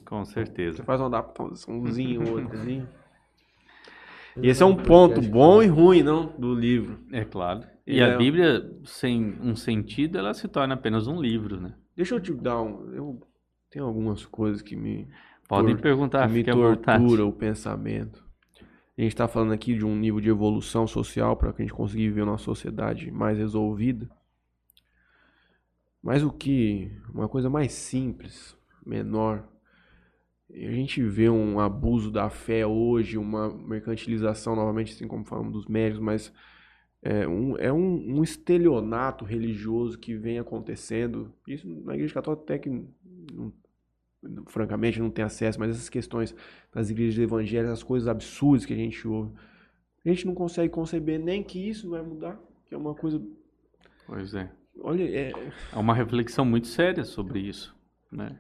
Com certeza. Você faz uma adaptaçãozinha, outrazinha. [laughs] Eu E esse é um ponto bom e ruim, não? Do livro. É claro. E E a é- Bíblia, sem um sentido, ela se torna apenas um livro, né? Deixa eu te dar um. Eu tenho algumas coisas que me, Podem Tor- perguntar, que me tortura o pensamento. A gente está falando aqui de um nível de evolução social para que a gente conseguir viver uma sociedade mais resolvida. Mas o que. Uma coisa mais simples, menor. A gente vê um abuso da fé hoje, uma mercantilização, novamente, assim como falamos dos médicos, mas é um, é um, um estelionato religioso que vem acontecendo. Isso na Igreja Católica até que, não- francamente, não tem acesso, mas essas questões das igrejas evangélicas, as coisas absurdas que a gente ouve, a gente não consegue conceber nem que isso vai mudar, que é uma coisa. Pois é. Olha, é, É uma reflexão muito séria sobre isso, né?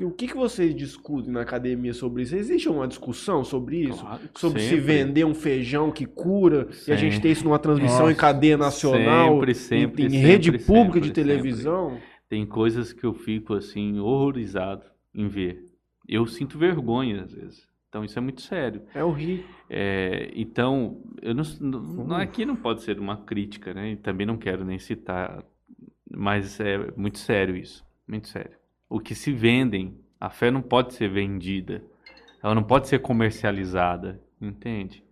o que, que vocês discutem na academia sobre isso? Existe uma discussão sobre isso? Claro Sobre se sempre. vender um feijão que cura e a gente Sempre. ter isso numa transmissão em Nossa. cadeia nacional, Sempre, em- sempre, em, sempre, rede pública de sempre, televisão. Tem coisas que eu fico assim horrorizado em ver. Eu sinto vergonha às vezes. Então isso é muito sério. É horrível. É, então, eu não, não, não- aqui não pode ser uma crítica, né? E também não quero nem citar, mas é muito sério isso, muito sério. O que se vendem, a fé não pode ser vendida, ela não pode ser comercializada, entende?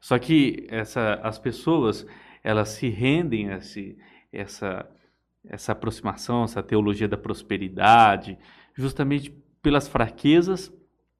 Só que essa, as pessoas, elas se rendem a esse, essa, essa aproximação, essa teologia da prosperidade, justamente pelas fraquezas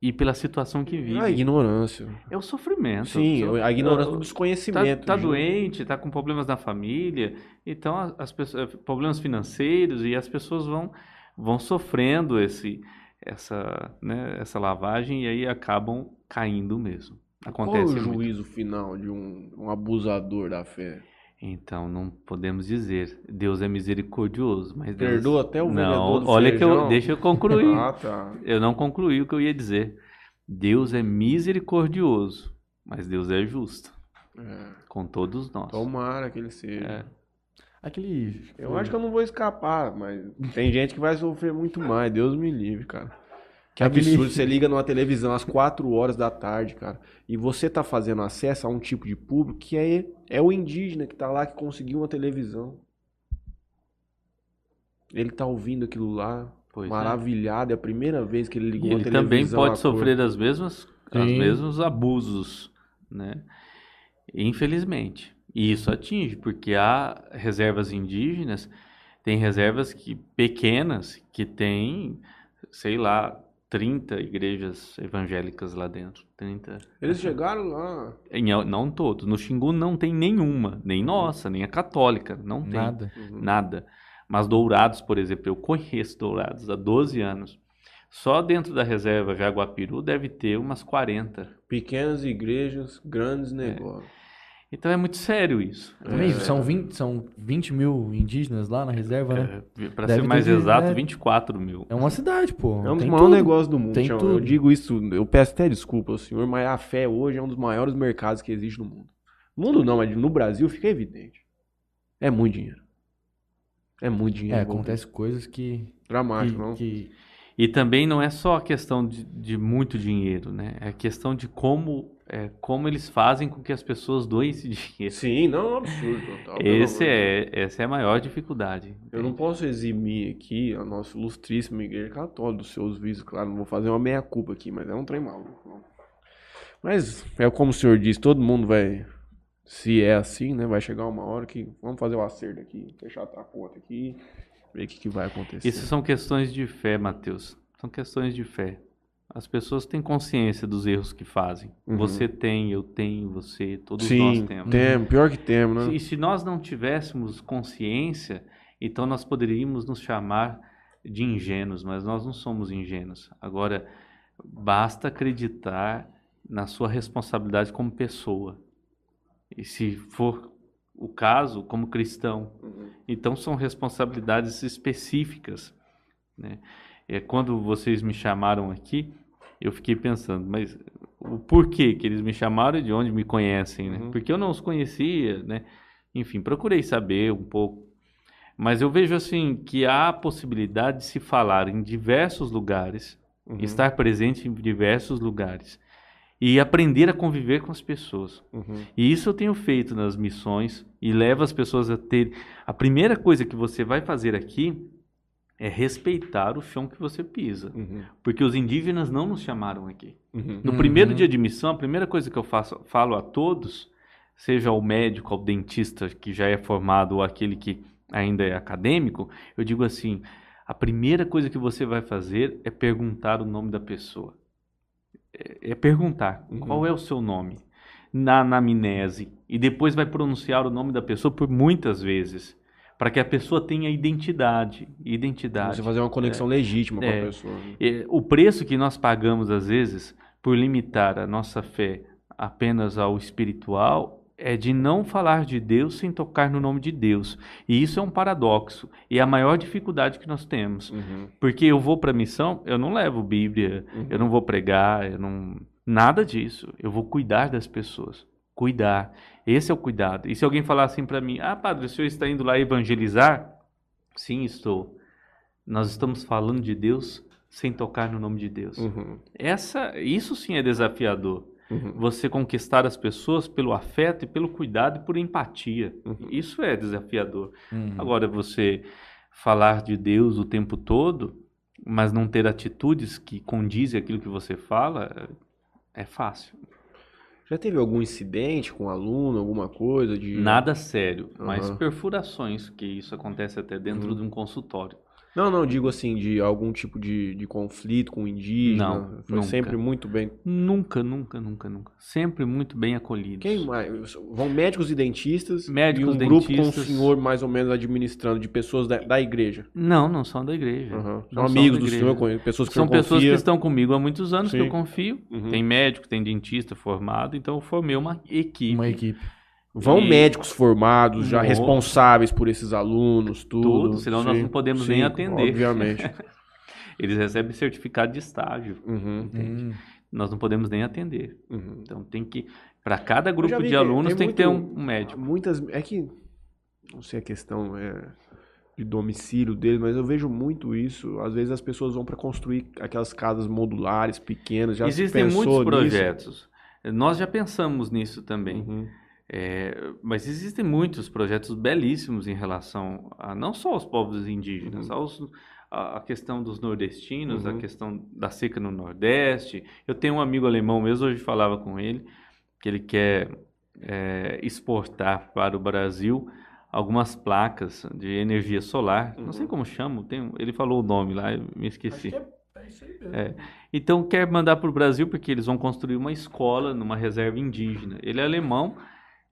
e pela situação que vivem. A ignorância. É o sofrimento. Sim, a ignorância do Tá, desconhecimento. tá junto. doente, tá com problemas na família, então as pessoas, problemas financeiros e as pessoas vão vão sofrendo esse essa né, essa lavagem e aí acabam caindo mesmo. Qual é Acontece o muito. juízo final de um, um abusador da fé? Então não podemos dizer Deus é misericordioso, mas Deus Perdoa até o vendedor não. Olha que eu deixa eu concluir. [laughs] Ah, tá. Eu não concluí o que eu ia dizer. Deus é misericordioso, mas Deus é justo É, com todos nós. tomara que ele seja. É. Aquele... Eu acho que eu não vou escapar, mas tem gente que vai sofrer muito mais. Deus me livre, cara. Que Aquele- absurdo. Você liga numa televisão às 4 horas da tarde, cara, e você tá fazendo acesso a um tipo de público que é, é o indígena que tá lá, que conseguiu uma televisão. Ele tá ouvindo aquilo lá, Pois é. maravilhado. É a primeira vez que ele ligou E uma ele televisão. também pode cor. sofrer das mesmas, os mesmos abusos, né? Infelizmente. E isso atinge, porque há reservas indígenas, tem reservas que pequenas que tem, sei lá, 30 igrejas evangélicas lá dentro. 30. Eles chegaram lá. Em- não todos. No Xingu não tem nenhuma, nem nossa, nem a católica, não tem Nada. Uhum. nada. Mas Dourados, por exemplo, eu conheço Dourados há 12 anos. Só dentro da reserva Jaguapiru deve ter umas 40. Pequenas igrejas, grandes É. Então é muito sério isso. Também são, 20, são 20 mil indígenas lá na reserva, né? Para Deve ser mais ter- exato, é. 24 mil. É uma cidade, pô. É um dos maiores negócios do mundo. Tem tudo. Eu digo isso, eu peço até desculpa ao senhor, mas a fé hoje é um dos maiores mercados que existe no mundo. No mundo não, mas no Brasil fica evidente. É muito dinheiro. É muito dinheiro. É, acontece coisas que. Dramático, que, não? que- E também não é só a questão de, de muito dinheiro, né? É a questão de como, é, como eles fazem com que as pessoas doem esse [laughs] dinheiro. Sim, não, é um absurdo. Total, Esse é, essa é a maior dificuldade. Eu não posso eximir aqui a nossa ilustríssima igreja católica dos seus vícios, claro, não vou fazer uma meia-culpa aqui, mas é um trem maluco. Mas é como o senhor disse, todo mundo vai, se é assim, né, vai chegar uma hora que vamos fazer o acerto aqui, fechar a conta aqui, ver o que, que vai acontecer. Isso são questões de fé, Mateus. São questões de fé. As pessoas têm consciência dos erros que fazem. Uhum. Você tem, eu tenho, você, todos Sim, nós temos. temos, pior que temos, né? E se nós não tivéssemos consciência, então nós poderíamos nos chamar de ingênuos, mas nós não somos ingênuos. Agora, basta acreditar na sua responsabilidade como pessoa. E se for o caso, como cristão, Uhum. então são responsabilidades específicas. Né? É, quando vocês me chamaram aqui, eu fiquei pensando, mas o porquê que eles me chamaram e de onde me conhecem, né? Uhum. Porque eu não os conhecia, né? Enfim, procurei saber um pouco. Mas eu vejo assim que há a possibilidade de se falar em diversos lugares, Uhum. estar presente em diversos lugares e aprender a conviver com as pessoas. Uhum. E isso eu tenho feito nas missões e leva as pessoas a ter. A primeira coisa que você vai fazer aqui é respeitar o chão que você pisa. Uhum. Porque os indígenas não nos chamaram aqui. Uhum. No Uhum. primeiro dia de missão, a primeira coisa que eu faço, falo a todos, seja o médico, o dentista que já é formado ou aquele que ainda é acadêmico, eu digo assim: a primeira coisa que você vai fazer é perguntar o nome da pessoa. É, é perguntar Uhum. qual é o seu nome na anamnese e depois vai pronunciar o nome da pessoa por muitas vezes para que a pessoa tenha identidade, identidade. Você fazer uma conexão legítima com É. a pessoa. né? É, o preço que nós pagamos às vezes por limitar a nossa fé apenas ao espiritual é de não falar de Deus sem tocar no nome de Deus. E isso é um paradoxo e é a maior dificuldade que nós temos. Uhum. Porque eu vou para a missão, eu não levo Bíblia, Uhum. eu não vou pregar, eu não nada disso. Eu vou cuidar das pessoas, cuidar. Esse é o cuidado. E se alguém falar assim para mim: "Ah, padre, o senhor está indo lá evangelizar?" Sim, estou. Nós estamos falando de Deus sem tocar no nome de Deus. Uhum. Essa, isso sim é desafiador. Uhum. Você conquistar as pessoas pelo afeto e pelo cuidado e por empatia. Uhum. Isso é desafiador. Hum. Agora, você falar de Deus o tempo todo, mas não ter atitudes que condizem aquilo que você fala, é fácil. Já teve algum incidente com aluno, alguma coisa de Nada sério, mas Aham. perfurações, que isso acontece até dentro Uhum. de um consultório. Não, não, digo assim, de algum tipo de, de conflito com o indígena. Não, Foi nunca. sempre muito bem. Nunca, nunca, nunca, nunca. Sempre muito bem acolhidos. Quem mais? Vão médicos e dentistas Médicos, e um grupo com o dentistas. senhor mais ou menos administrando de pessoas da, da igreja. Não, não são da igreja. Não São amigos do igreja. senhor, pessoas que São pessoas que confia. estão comigo há muitos anos, que Sim. eu confio. Uhum. Tem médico, tem dentista formado, então eu formei uma equipe. Uma equipe. Vão E- médicos formados, já Nossa. responsáveis por esses alunos, tudo. Tudo, senão nós não podemos nem atender. Obviamente. [laughs] Eles recebem certificado de estágio. Uhum, Hum. Nós não podemos nem atender. uhum. Então tem que, para cada grupo de alunos, tem tem, que ter um, muito- um médico. Muitas. É que. Não sei a questão é, de domicílio dele, mas eu vejo muito isso. Às vezes as pessoas vão para construir aquelas casas modulares, pequenas. Já se Existem pensou muitos nisso? projetos. Nós já pensamos nisso também. Uhum. É, mas existem muitos projetos belíssimos em relação a não só aos povos indígenas, aos, a, a questão dos nordestinos, a Uhum. questão da seca no Nordeste. Eu tenho um amigo alemão mesmo, hoje falava com ele, que ele quer é, exportar para o Brasil algumas placas de energia solar. Não sei Uhum. como chama, tem, ele falou o nome lá, eu me esqueci. é, é. É. Então quer mandar para o Brasil porque eles vão construir uma escola numa reserva indígena. Ele é alemão,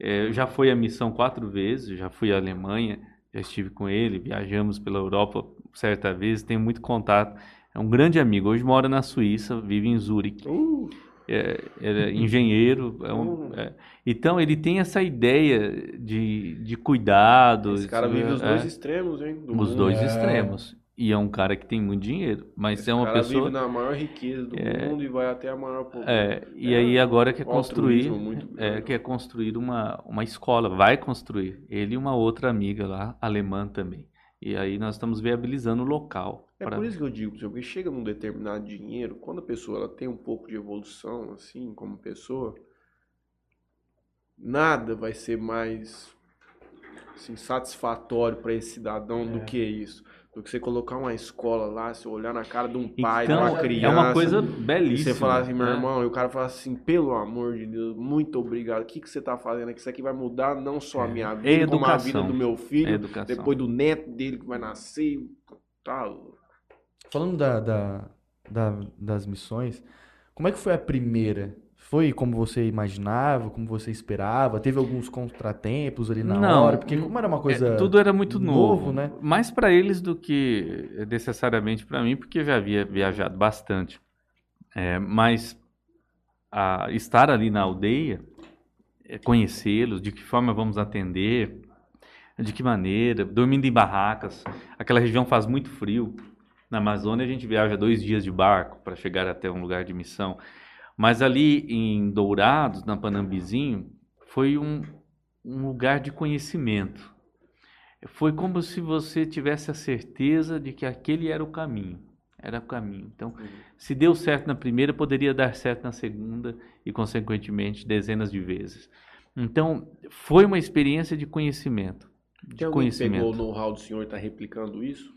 é, já foi à missão quatro vezes, já fui à Alemanha, já estive com ele, viajamos pela Europa certa vez, tenho muito contato. É um grande amigo. Hoje mora na Suíça, vive em Zurique. Uh, É, ele é engenheiro. é um- Hum. é. Então ele tem essa ideia de, de cuidado. esse cara vive os é, dois extremos, hein? do os mundo. dois É. extremos. E é um cara que tem muito dinheiro, mas Esse é uma pessoa. vive na maior riqueza do É. mundo e vai até a maior pobreza. É, e É aí agora quer um construir, é, quer construir uma, uma escola, vai construir. Ele e uma outra amiga lá, alemã também. E aí nós estamos viabilizando o local. É pra- por isso que eu digo, porque chega num determinado dinheiro, quando a pessoa ela tem um pouco de evolução, assim, como pessoa, nada vai ser mais assim, satisfatório para esse cidadão do que isso. Do que você colocar uma escola lá, você olhar na cara de um pai, de Então, uma criança. é uma coisa E belíssima. você falar assim, meu né? irmão, e o cara fala assim, pelo amor de Deus, muito obrigado. O que, que você tá fazendo aqui? Isso aqui vai mudar não só a minha vida, É como a vida educação. do meu É filho, educação. depois do neto dele que vai nascer. Tá, Falando da, da- da- das missões, como é que foi a primeira? Foi como você imaginava, como você esperava? Teve alguns contratempos ali na Não, hora? Porque como era uma coisa... É, tudo era muito novo, novo, né? Mais para eles do que necessariamente para mim, porque eu já havia viajado bastante. É, mas a- estar ali na aldeia, é, conhecê-los, de que forma vamos atender, de que maneira, dormindo em barracas. Aquela região faz muito frio. Na Amazônia a gente viaja dois dias de barco para chegar até um lugar de missão. Mas ali em Dourados, na Panambizinho, foi um, um lugar de conhecimento. Foi como se você tivesse a certeza de que aquele era o caminho. Era o caminho. Então, se deu certo na primeira, poderia dar certo na segunda e, consequentemente, dezenas de vezes. Então, foi uma experiência de conhecimento. De Tem alguém que pegou o conhecimento. know-how do senhor e está replicando isso?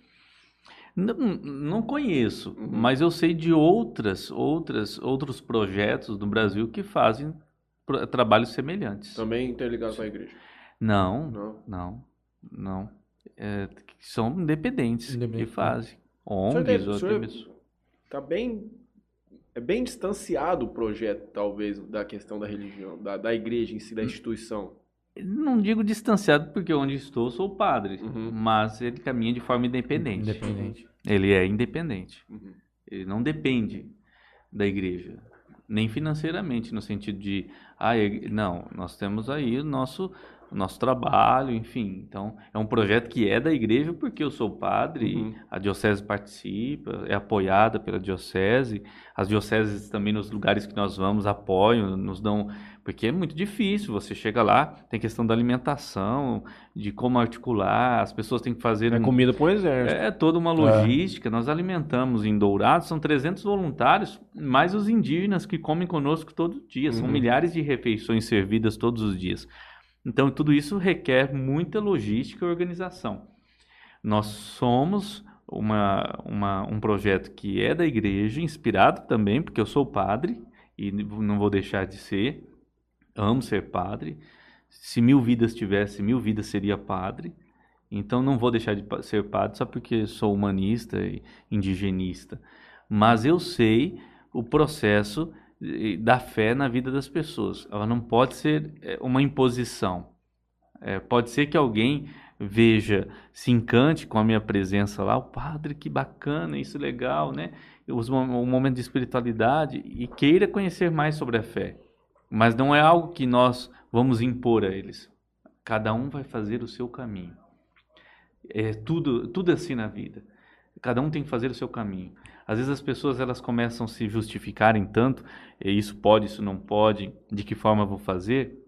Não, não conheço, Uhum. mas eu sei de outras, outras, outros projetos do Brasil que fazem pro- trabalhos semelhantes. Também interligado com a igreja? Não, Não. não, não. É, que são independentes que Independente. fazem. O senhor, ONGs, ou até mesmo- tá bem, é bem distanciado o projeto, talvez, da questão da religião, da, da igreja em si, da Hum. instituição. Não digo distanciado, porque onde estou sou padre, Uhum. mas ele caminha de forma independente. Independente. Ele é independente. Uhum. Ele não depende da igreja, nem financeiramente, no sentido de, ah, não, nós temos aí o nosso, o nosso trabalho, enfim. Então, é um projeto que é da igreja porque eu sou padre, Uhum. a diocese participa, é apoiada pela diocese, as dioceses também nos lugares que nós vamos apoiam, nos dão, porque é muito difícil, você chega lá, tem questão da alimentação, de como articular, as pessoas têm que fazer É um- comida para o exército. é toda uma logística. Nós alimentamos em Dourados, são 300 voluntários, mais os indígenas que comem conosco todo dia. São Uhum. milhares de refeições servidas todos os dias. Então, tudo isso requer muita logística e organização. Nós somos uma, uma- um projeto que é da igreja, inspirado também, porque eu sou padre e não vou deixar de ser. Amo ser padre. Se mil vidas tivesse, mil vidas seria padre. Então não vou deixar de ser padre só porque sou humanista e indigenista. Mas eu sei o processo da fé na vida das pessoas. Ela não pode ser eh, uma imposição. Eh, pode ser que alguém veja, se encante com a minha presença lá, o padre, que bacana, isso é legal, né? O momento de espiritualidade e queira conhecer mais sobre a fé. Mas não é algo que nós vamos impor a eles. Cada um vai fazer o seu caminho. É tudo, tudo assim na vida. Cada um tem que fazer o seu caminho. Às vezes as pessoas elas começam a se justificarem tanto, "Eh, isso pode, isso não pode, de que forma vou fazer,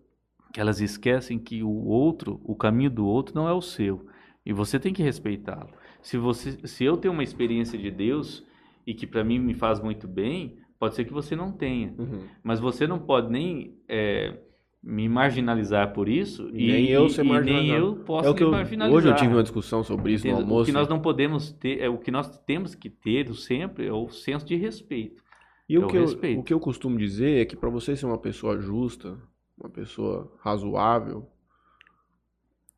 que elas esquecem que o outro, o caminho do outro não é o seu. E você tem que respeitá-lo. Se você, se eu tenho uma experiência de Deus e que para mim me faz muito bem, pode ser que você não tenha. Uhum. Mas você não pode nem é, me marginalizar por isso e Nem eu ser e nem marginalizado. eu posso É o me eu, marginalizar. hoje eu tive uma discussão sobre isso no Entende? almoço. O que nós não podemos ter, é o que nós temos que ter sempre é o senso de respeito. E o Eu que eu, respeito. o que eu costumo dizer é que para você ser uma pessoa justa, uma pessoa razoável,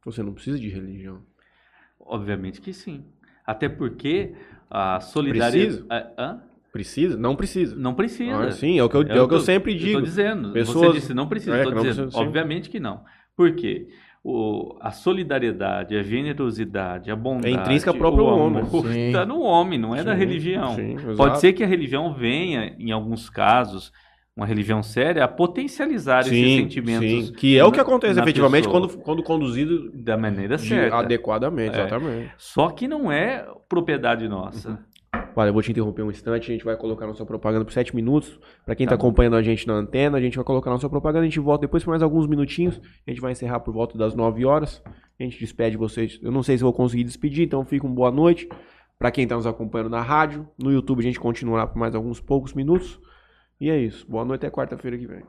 você não precisa de religião. Obviamente que sim. Até porque a solidariedade. Precisa? Hã? Precisa? Não precisa. Não precisa. Ah, sim, é o que eu, é o que eu sempre digo. estou dizendo. Pessoas- Você disse não precisa. É, Estou dizendo. precisa. Obviamente que não. Por quê? o, a solidariedade, a generosidade, a bondade. É intrínseca próprio o homem. [laughs] Está no homem, não é da Sim, religião. sim, Pode ser que a religião venha, em alguns casos, uma religião séria, a potencializar esses Sim, sentimentos. sim. Que é o que na- acontece na efetivamente pessoa, quando, quando conduzido da maneira de- certa. adequadamente, É. exatamente. Só que não é propriedade nossa. Eu vou te interromper um instante, a gente vai colocar nossa propaganda por sete minutos. Pra quem tá, Tá bom. acompanhando a gente na antena, a gente vai colocar nossa propaganda, a gente volta depois por mais alguns minutinhos. A gente vai encerrar por volta das 9 horas. A gente despede vocês. Eu não sei se eu vou conseguir despedir, então fica uma boa noite. Pra quem tá nos acompanhando na rádio, no YouTube a gente continuará por mais alguns poucos minutos. E é isso. Boa noite até quarta-feira que vem.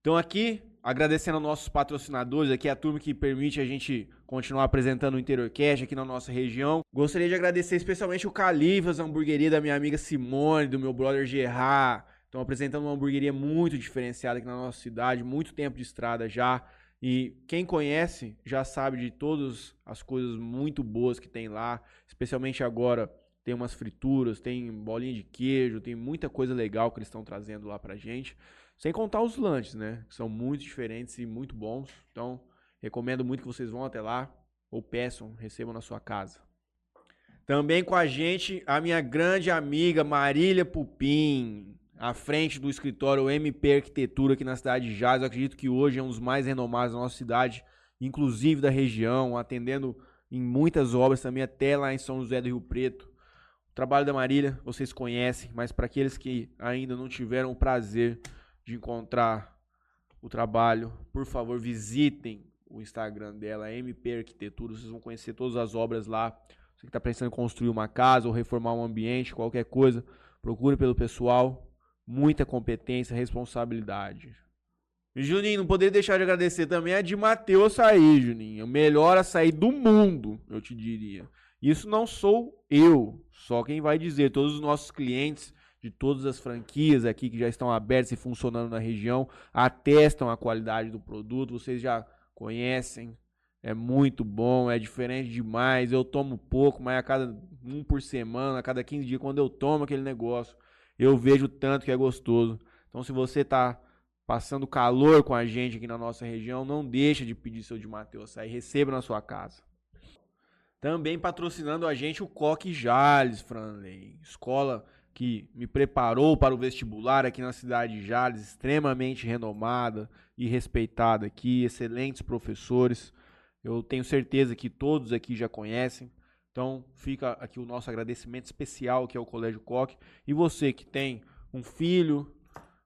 Então aqui, agradecendo aos nossos patrocinadores, aqui a turma que permite a gente continuar apresentando o Interior Cash aqui na nossa região. Gostaria de agradecer especialmente o Califas, a hamburgueria da minha amiga Simone, do meu brother Gerard. Estão apresentando uma hamburgueria muito diferenciada aqui na nossa cidade, muito tempo de estrada já. E quem conhece já sabe de todas as coisas muito boas que tem lá, especialmente agora tem umas frituras, tem bolinha de queijo, tem muita coisa legal que eles estão trazendo lá pra gente. Sem contar os lanches, né? Que são muito diferentes e muito bons. Então, recomendo muito que vocês vão até lá ou peçam, recebam na sua casa. Também com a gente, a minha grande amiga Marília Pupim, à frente do escritório MP Arquitetura aqui na cidade de Jales. Eu acredito que hoje é um dos mais renomados da nossa cidade, inclusive da região, atendendo em muitas obras também, até lá em São José do Rio Preto. O trabalho da Marília vocês conhecem, mas para aqueles que ainda não tiveram o prazer de encontrar o trabalho, por favor, visitem o Instagram dela, MP Arquitetura. Vocês vão conhecer todas as obras lá. Você que está pensando em construir uma casa ou reformar um ambiente, qualquer coisa, procure pelo pessoal. Muita competência, responsabilidade. Juninho, não poderia deixar de agradecer também a de Mateus Açaí, Juninho. O melhor açaí do mundo, eu te diria. Isso não sou eu, só quem vai dizer. Todos os nossos clientes de todas as franquias aqui que já estão abertas e funcionando na região atestam a qualidade do produto. Vocês já conhecem. É muito bom, é diferente demais. Eu tomo pouco, mas a cada um por semana, a cada 15 dias, quando eu tomo aquele negócio, eu vejo tanto que é gostoso. Então, se você tá passando calor com a gente aqui na nossa região, não deixa de pedir seu de Mateus aí, receba na sua casa. Também patrocinando a gente o Coque Jales, Franley, escola que me preparou para o vestibular aqui na cidade de Jales, extremamente renomada e respeitada aqui, excelentes professores. Eu tenho certeza que todos aqui já conhecem. Então, fica aqui o nosso agradecimento especial que é o Colégio Coque. E você que tem um filho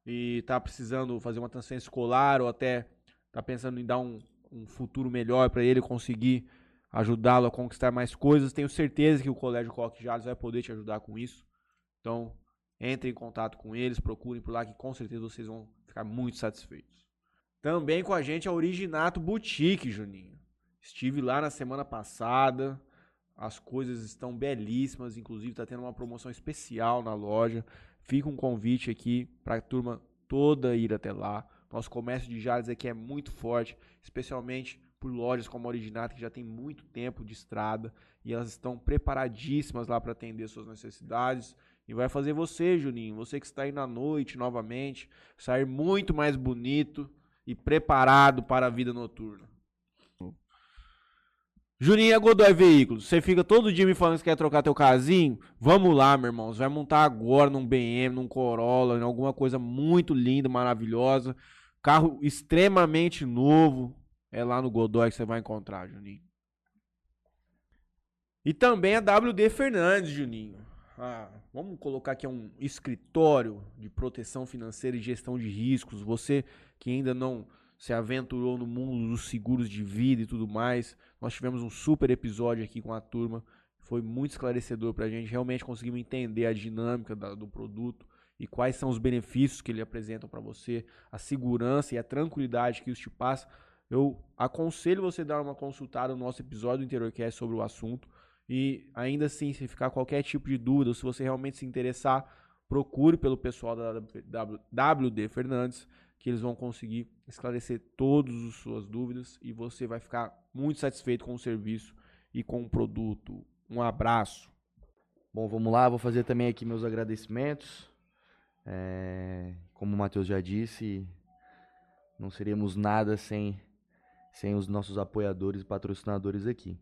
e está precisando fazer uma transferência escolar ou até está pensando em dar um, um futuro melhor para ele conseguir ajudá-lo a conquistar mais coisas, tenho certeza que o Colégio Coque Jales vai poder te ajudar com isso. Então, entre em contato com eles, procurem por lá que com certeza vocês vão ficar muito satisfeitos. Também com a gente a Originato Boutique, Juninho. Estive lá na semana passada. As coisas estão belíssimas, inclusive está tendo uma promoção especial na loja. Fica um convite aqui para a turma toda ir até lá. Nosso comércio de Jales aqui é muito forte, especialmente por lojas como a Originato, que já tem muito tempo de estrada e elas estão preparadíssimas lá para atender suas necessidades. E vai fazer você, Juninho, você que está aí na noite novamente, sair muito mais bonito e preparado para a vida noturna. Juninho é Godoy Veículos. Você fica todo dia me falando que quer trocar teu casinho? Vamos lá, meu irmão. Você vai montar agora num BM, num Corolla, em alguma coisa muito linda, maravilhosa. Carro extremamente novo. É lá no Godoy que você vai encontrar, Juninho. E também a WD Fernandes, Juninho. Ah, vamos colocar aqui um escritório de proteção financeira e gestão de riscos. Você que ainda não se aventurou no mundo dos seguros de vida e tudo mais. Nós tivemos um super episódio aqui com a turma. Foi muito esclarecedor pra gente. Realmente conseguimos entender a dinâmica da- do produto e quais são os benefícios que ele apresenta para você, a segurança e a tranquilidade que isso te passa. Eu aconselho você a dar uma consultada no nosso episódio do Interiorcast sobre o assunto. E ainda assim, se ficar qualquer tipo de dúvida, ou se você realmente se interessar, procure pelo pessoal da WD Fernandes, que eles vão conseguir esclarecer todas as suas dúvidas e você vai ficar muito satisfeito com o serviço e com o produto. Um abraço. Bom, vamos lá, vou fazer também aqui meus agradecimentos. É, como o Matheus já disse, não seríamos nada sem sem os nossos apoiadores e patrocinadores aqui.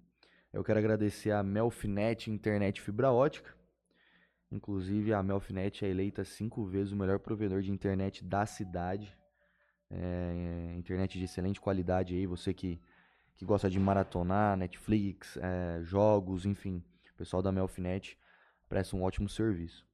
Eu quero agradecer a Melfinet Internet Fibra Ótica. Inclusive, a Melfinet é eleita cinco vezes o melhor provedor de internet da cidade. É, internet de excelente qualidade aí, você que, que gosta de maratonar, Netflix, é, jogos, enfim. O pessoal da Melfinet presta um ótimo serviço.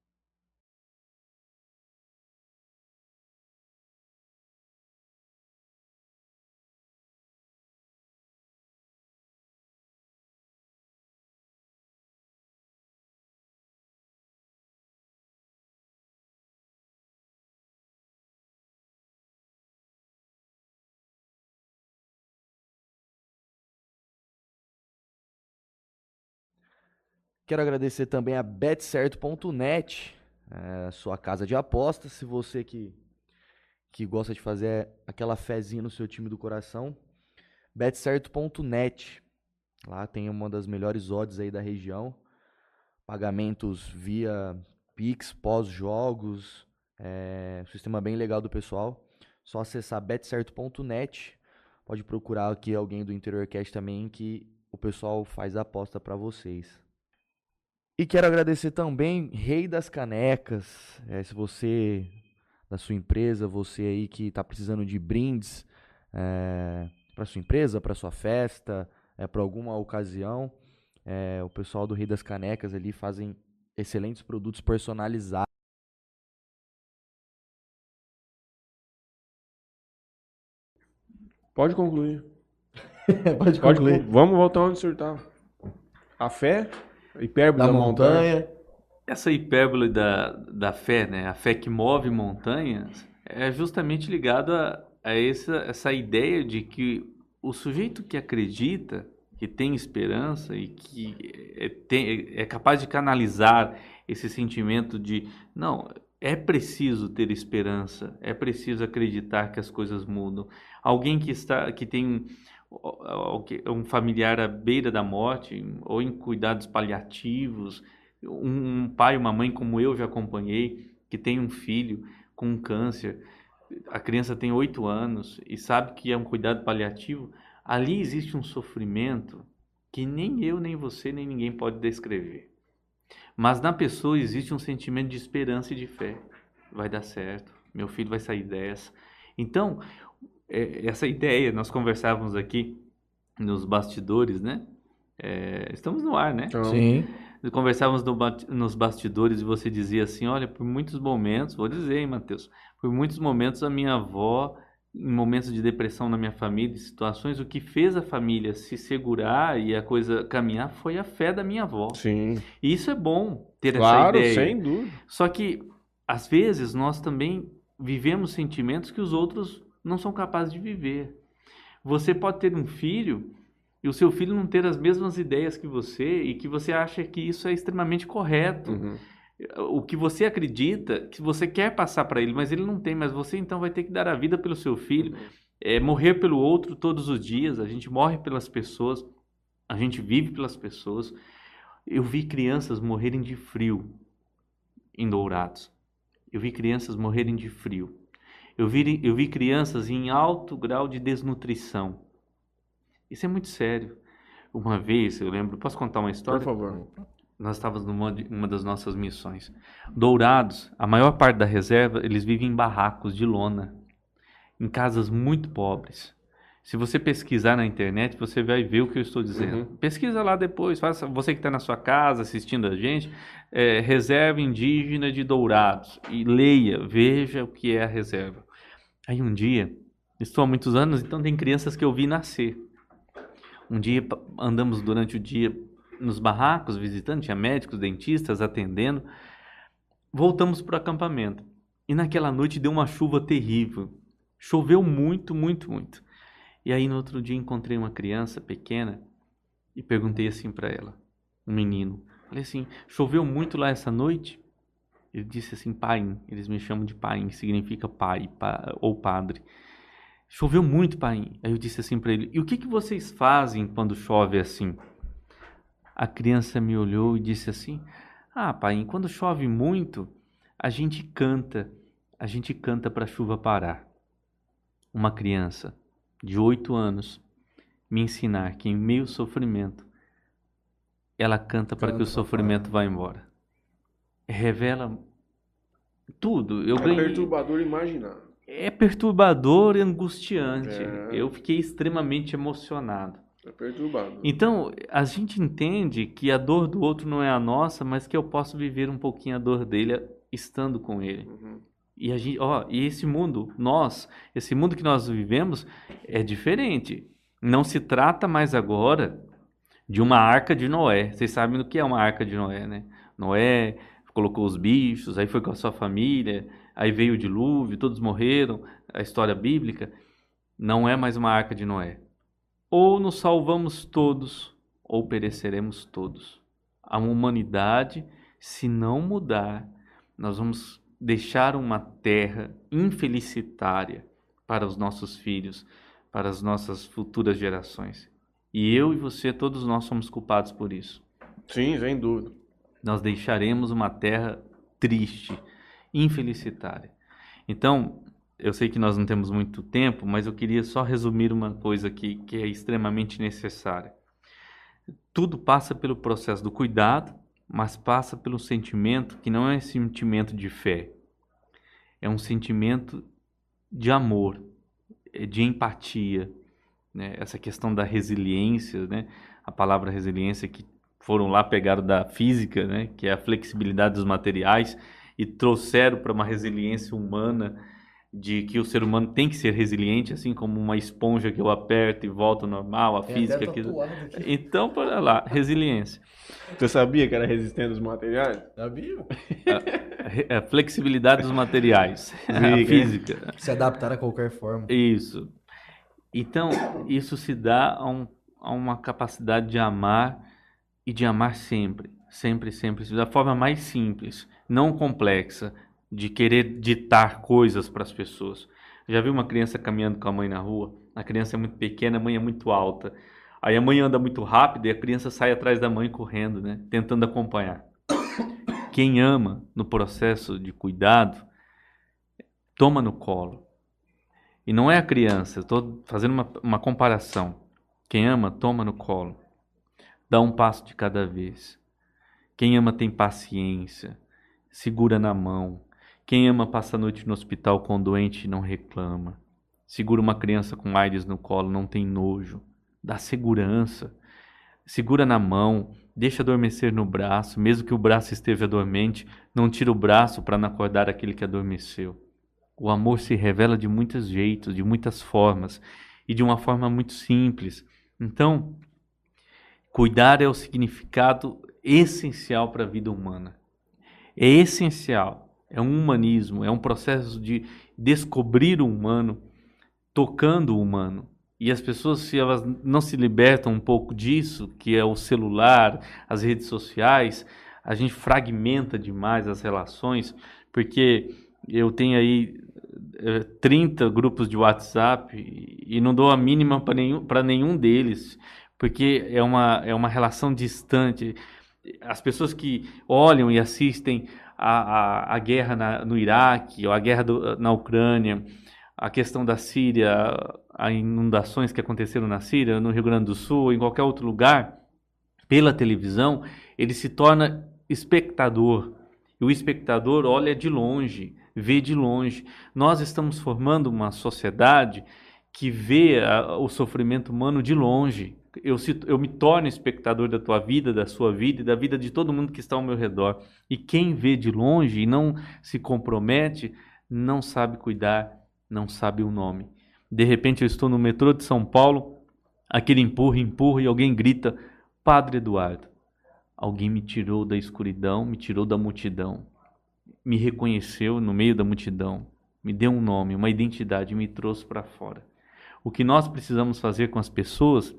Quero agradecer também a betcerto.net, é, sua casa de apostas. Se você que, que gosta de fazer aquela fezinha no seu time do coração, betcerto.net. Lá tem uma das melhores odds aí da região. Pagamentos via Pix, pós-jogos. É, sistema bem legal do pessoal. Só acessar betcerto.net. Pode procurar aqui alguém do InteriorCast também que o pessoal faz a aposta para vocês. E quero agradecer também Rei das Canecas. É, se você, da sua empresa, você aí que está precisando de brindes é, para sua empresa, para sua festa, é, para alguma ocasião, é, o pessoal do Rei das Canecas ali fazem excelentes produtos personalizados. Pode concluir. [laughs] Pode concluir. Pode, vamos voltar onde o senhor estava. A fé Hipérbole da, da montanha. montanha. Essa hipérbole da, da fé, né? A fé que move montanhas, é justamente ligado a, a essa, essa ideia de que o sujeito que acredita, que tem esperança e que é, tem, é capaz de canalizar esse sentimento de não, é preciso ter esperança, é preciso acreditar que as coisas mudam. Alguém que está que tem um familiar à beira da morte, ou em cuidados paliativos, um pai, uma mãe como eu já acompanhei, que tem um filho com câncer, a criança tem oito anos e sabe que é um cuidado paliativo, ali existe um sofrimento que nem eu, nem você, nem ninguém pode descrever. Mas na pessoa existe um sentimento de esperança e de fé. Vai dar certo, meu filho vai sair dessa. Então, essa ideia, nós conversávamos aqui nos bastidores, né? É, estamos no ar, né? Sim. Conversávamos no, nos bastidores e você dizia assim: olha, por muitos momentos, vou dizer, hein, Matheus, por muitos momentos a minha avó, em momentos de depressão na minha família, em situações, o que fez a família se segurar e a coisa caminhar foi a fé da minha avó. Sim. E isso é bom ter claro, essa ideia. sem dúvida. Só que, às vezes, nós também vivemos sentimentos que os outros não são capazes de viver. Você pode ter um filho e o seu filho não ter as mesmas ideias que você e que você acha que isso é extremamente correto. Uhum. O que você acredita, que você quer passar para ele, mas ele não tem, mas você então vai ter que dar a vida pelo seu filho, uhum. é, morrer pelo outro todos os dias. A gente morre pelas pessoas, a gente vive pelas pessoas. Eu vi crianças morrerem de frio em Dourados. Eu vi crianças morrerem de frio. Eu vi, eu vi crianças em alto grau de desnutrição. Isso é muito sério. Uma vez, eu lembro, posso contar uma história? Por favor. Nós estávamos numa uma das nossas missões. Dourados, a maior parte da reserva, eles vivem em barracos de lona, em casas muito pobres. Se você pesquisar na internet, você vai ver o que eu estou dizendo. Uhum. Pesquisa lá depois, faça, você que está na sua casa assistindo a gente, é, reserva indígena de Dourados e leia, veja o que é a reserva. Aí um dia, estou há muitos anos, então tem crianças que eu vi nascer. Um dia andamos durante o dia nos barracos visitando, tinha médicos, dentistas atendendo. Voltamos para o acampamento. E naquela noite deu uma chuva terrível. Choveu muito, muito, muito. E aí no outro dia encontrei uma criança pequena e perguntei assim para ela, um menino. Falei assim: "Choveu muito lá essa noite?" Ele disse assim, pai, eles me chamam de pai, significa pai pa, ou padre. Choveu muito, pai. Aí eu disse assim para ele, e o que, que vocês fazem quando chove assim? A criança me olhou e disse assim, ah, pai, quando chove muito, a gente canta, a gente canta para a chuva parar. Uma criança de oito anos me ensinar que em meio ao sofrimento ela canta para que o sofrimento vá embora. Revela tudo. Eu é ganhei... perturbador imaginar. É perturbador e angustiante. É. Eu fiquei extremamente emocionado. É. Então, a gente entende que a dor do outro não é a nossa, mas que eu posso viver um pouquinho a dor dele estando com ele. Uhum. E a gente, ó, e esse mundo, nós, esse mundo que nós vivemos é diferente. Não se trata mais agora de uma arca de Noé. Vocês sabem o que é uma arca de Noé, né? Noé colocou os bichos, aí foi com a sua família, aí veio o dilúvio, todos morreram, a história bíblica. Não é mais uma arca de Noé. Ou nos salvamos todos, ou pereceremos todos. A humanidade, se não mudar, nós vamos deixar uma terra infelicitária para os nossos filhos, para as nossas futuras gerações. E eu e você, todos nós somos culpados por isso. Sim, sem dúvida. Nós deixaremos uma terra triste, infelicitária. Então, eu sei que nós não temos muito tempo, mas eu queria só resumir uma coisa aqui que é extremamente necessária. Tudo passa pelo processo do cuidado, mas passa pelo sentimento que não é sentimento de fé, é um sentimento de amor, é de empatia, né? essa questão da resiliência, né? a palavra resiliência que foram lá pegaram da física, né? que é a flexibilidade dos materiais, e trouxeram para uma resiliência humana de que o ser humano tem que ser resiliente, assim como uma esponja que eu aperto e volta normal, a Tem física que... Então, para lá, resiliência. Você sabia que era resistente aos materiais? Sabia? A flexibilidade dos materiais, [laughs] a física. Se adaptar a qualquer forma. Isso. Então, isso se dá a, um- a uma capacidade de amar e de amar sempre, sempre, sempre, da forma mais simples, não complexa, de querer ditar coisas para as pessoas. Já viu uma criança caminhando com a mãe na rua? A criança é muito pequena, a mãe é muito alta. Aí a mãe anda muito rápido e a criança sai atrás da mãe correndo, né? Tentando acompanhar. Quem ama no processo de cuidado, toma no colo. E não é a criança, estou fazendo uma, uma comparação. Quem ama, toma no colo. Dá um passo de cada vez. Quem ama tem paciência, segura na mão. Quem ama passa a noite no hospital com doente e não reclama. Segura uma criança com AIDS no colo, não tem nojo. Dá segurança. Segura na mão, deixa adormecer no braço, mesmo que o braço esteja dormente, não tira o braço para não acordar aquele que adormeceu. O amor se revela de muitos jeitos, de muitas formas e de uma forma muito simples. Então, cuidar é o significado essencial para a vida humana. É essencial, é um humanismo, é um processo de descobrir o humano, tocando o humano. E as pessoas, se elas não se libertam um pouco disso, que é o celular, as redes sociais, a gente fragmenta demais as relações, porque eu tenho aí eh, 30 grupos de WhatsApp e não dou a mínima para nenhum, nenhum deles, porque é uma, é uma relação distante. As pessoas que olham e assistem a, a, a guerra na, no Iraque, a guerra do, na Ucrânia, a questão da Síria, as inundações que aconteceram na Síria, no Rio Grande do Sul, em qualquer outro lugar, pela televisão, ele se torna espectador. E o espectador olha de longe, vê de longe. Nós estamos formando uma sociedade que vê a, o sofrimento humano de longe. Eu, se, eu me torno espectador da tua vida, da sua vida e da vida de todo mundo que está ao meu redor. E quem vê de longe e não se compromete, não sabe cuidar, não sabe o nome. De repente eu estou no metrô de São Paulo, aquele empurra, empurra e alguém grita: Padre Eduardo. Alguém me tirou da escuridão, me tirou da multidão, me reconheceu no meio da multidão, me deu um nome, uma identidade, me trouxe para fora. O que nós precisamos fazer com as pessoas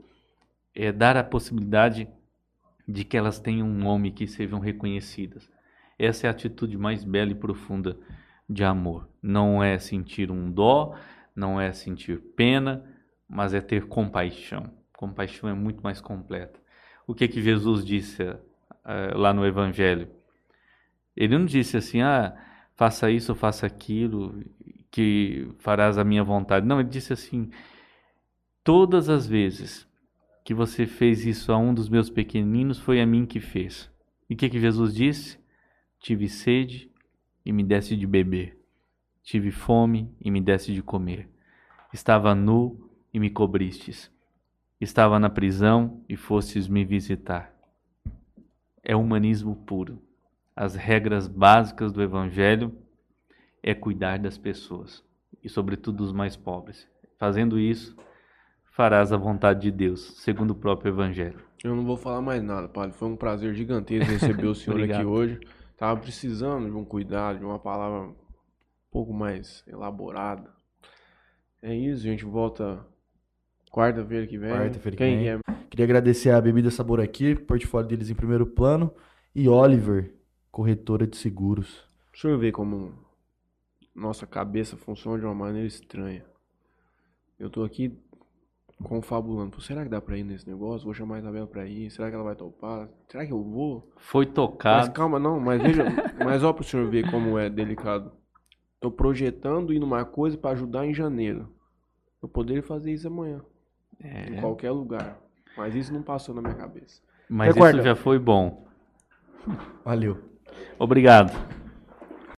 é dar a possibilidade de que elas tenham um nome que sejam reconhecidas. Essa é a atitude mais bela e profunda de amor. Não é sentir um dó, não é sentir pena, mas é ter compaixão. Compaixão é muito mais completa. O que que Jesus disse uh, lá no Evangelho? Ele não disse assim, ah, faça isso, faça aquilo, que farás a minha vontade. Não, ele disse assim: todas as vezes que você fez isso a um dos meus pequeninos, foi a mim que fez. E o que, que Jesus disse? Tive sede e me desse de beber. Tive fome e me desse de comer. Estava nu e me cobristes. Estava na prisão e fostes me visitar. É humanismo puro. As regras básicas do Evangelho é cuidar das pessoas e, sobretudo, dos mais pobres. Fazendo isso, farás a vontade de Deus, segundo o próprio Evangelho. Eu não vou falar mais nada, padre. Foi um prazer gigantesco receber o [laughs] senhor aqui hoje. Tava precisando de um cuidado, de uma palavra um pouco mais elaborada. É isso, a gente volta quarta-feira que vem. Quarta-feira que Quem vem. É? Queria agradecer a Bebida Sabor aqui, portfólio deles em primeiro plano. E Oliver, corretora de seguros. Deixa eu ver como nossa cabeça funciona de uma maneira estranha. Eu tô aqui confabulando. Será que dá pra ir nesse negócio? Vou chamar a Isabela pra ir. Será que ela vai topar? Será que eu vou? Foi tocado. Mas calma, não. Mas veja, mas ó pro senhor ver como é delicado. Tô projetando ir numa coisa para ajudar em janeiro. Eu poderia fazer isso amanhã. É. Em qualquer lugar. Mas isso não passou na minha cabeça. Mas Recorda. isso já foi bom. Valeu. Obrigado.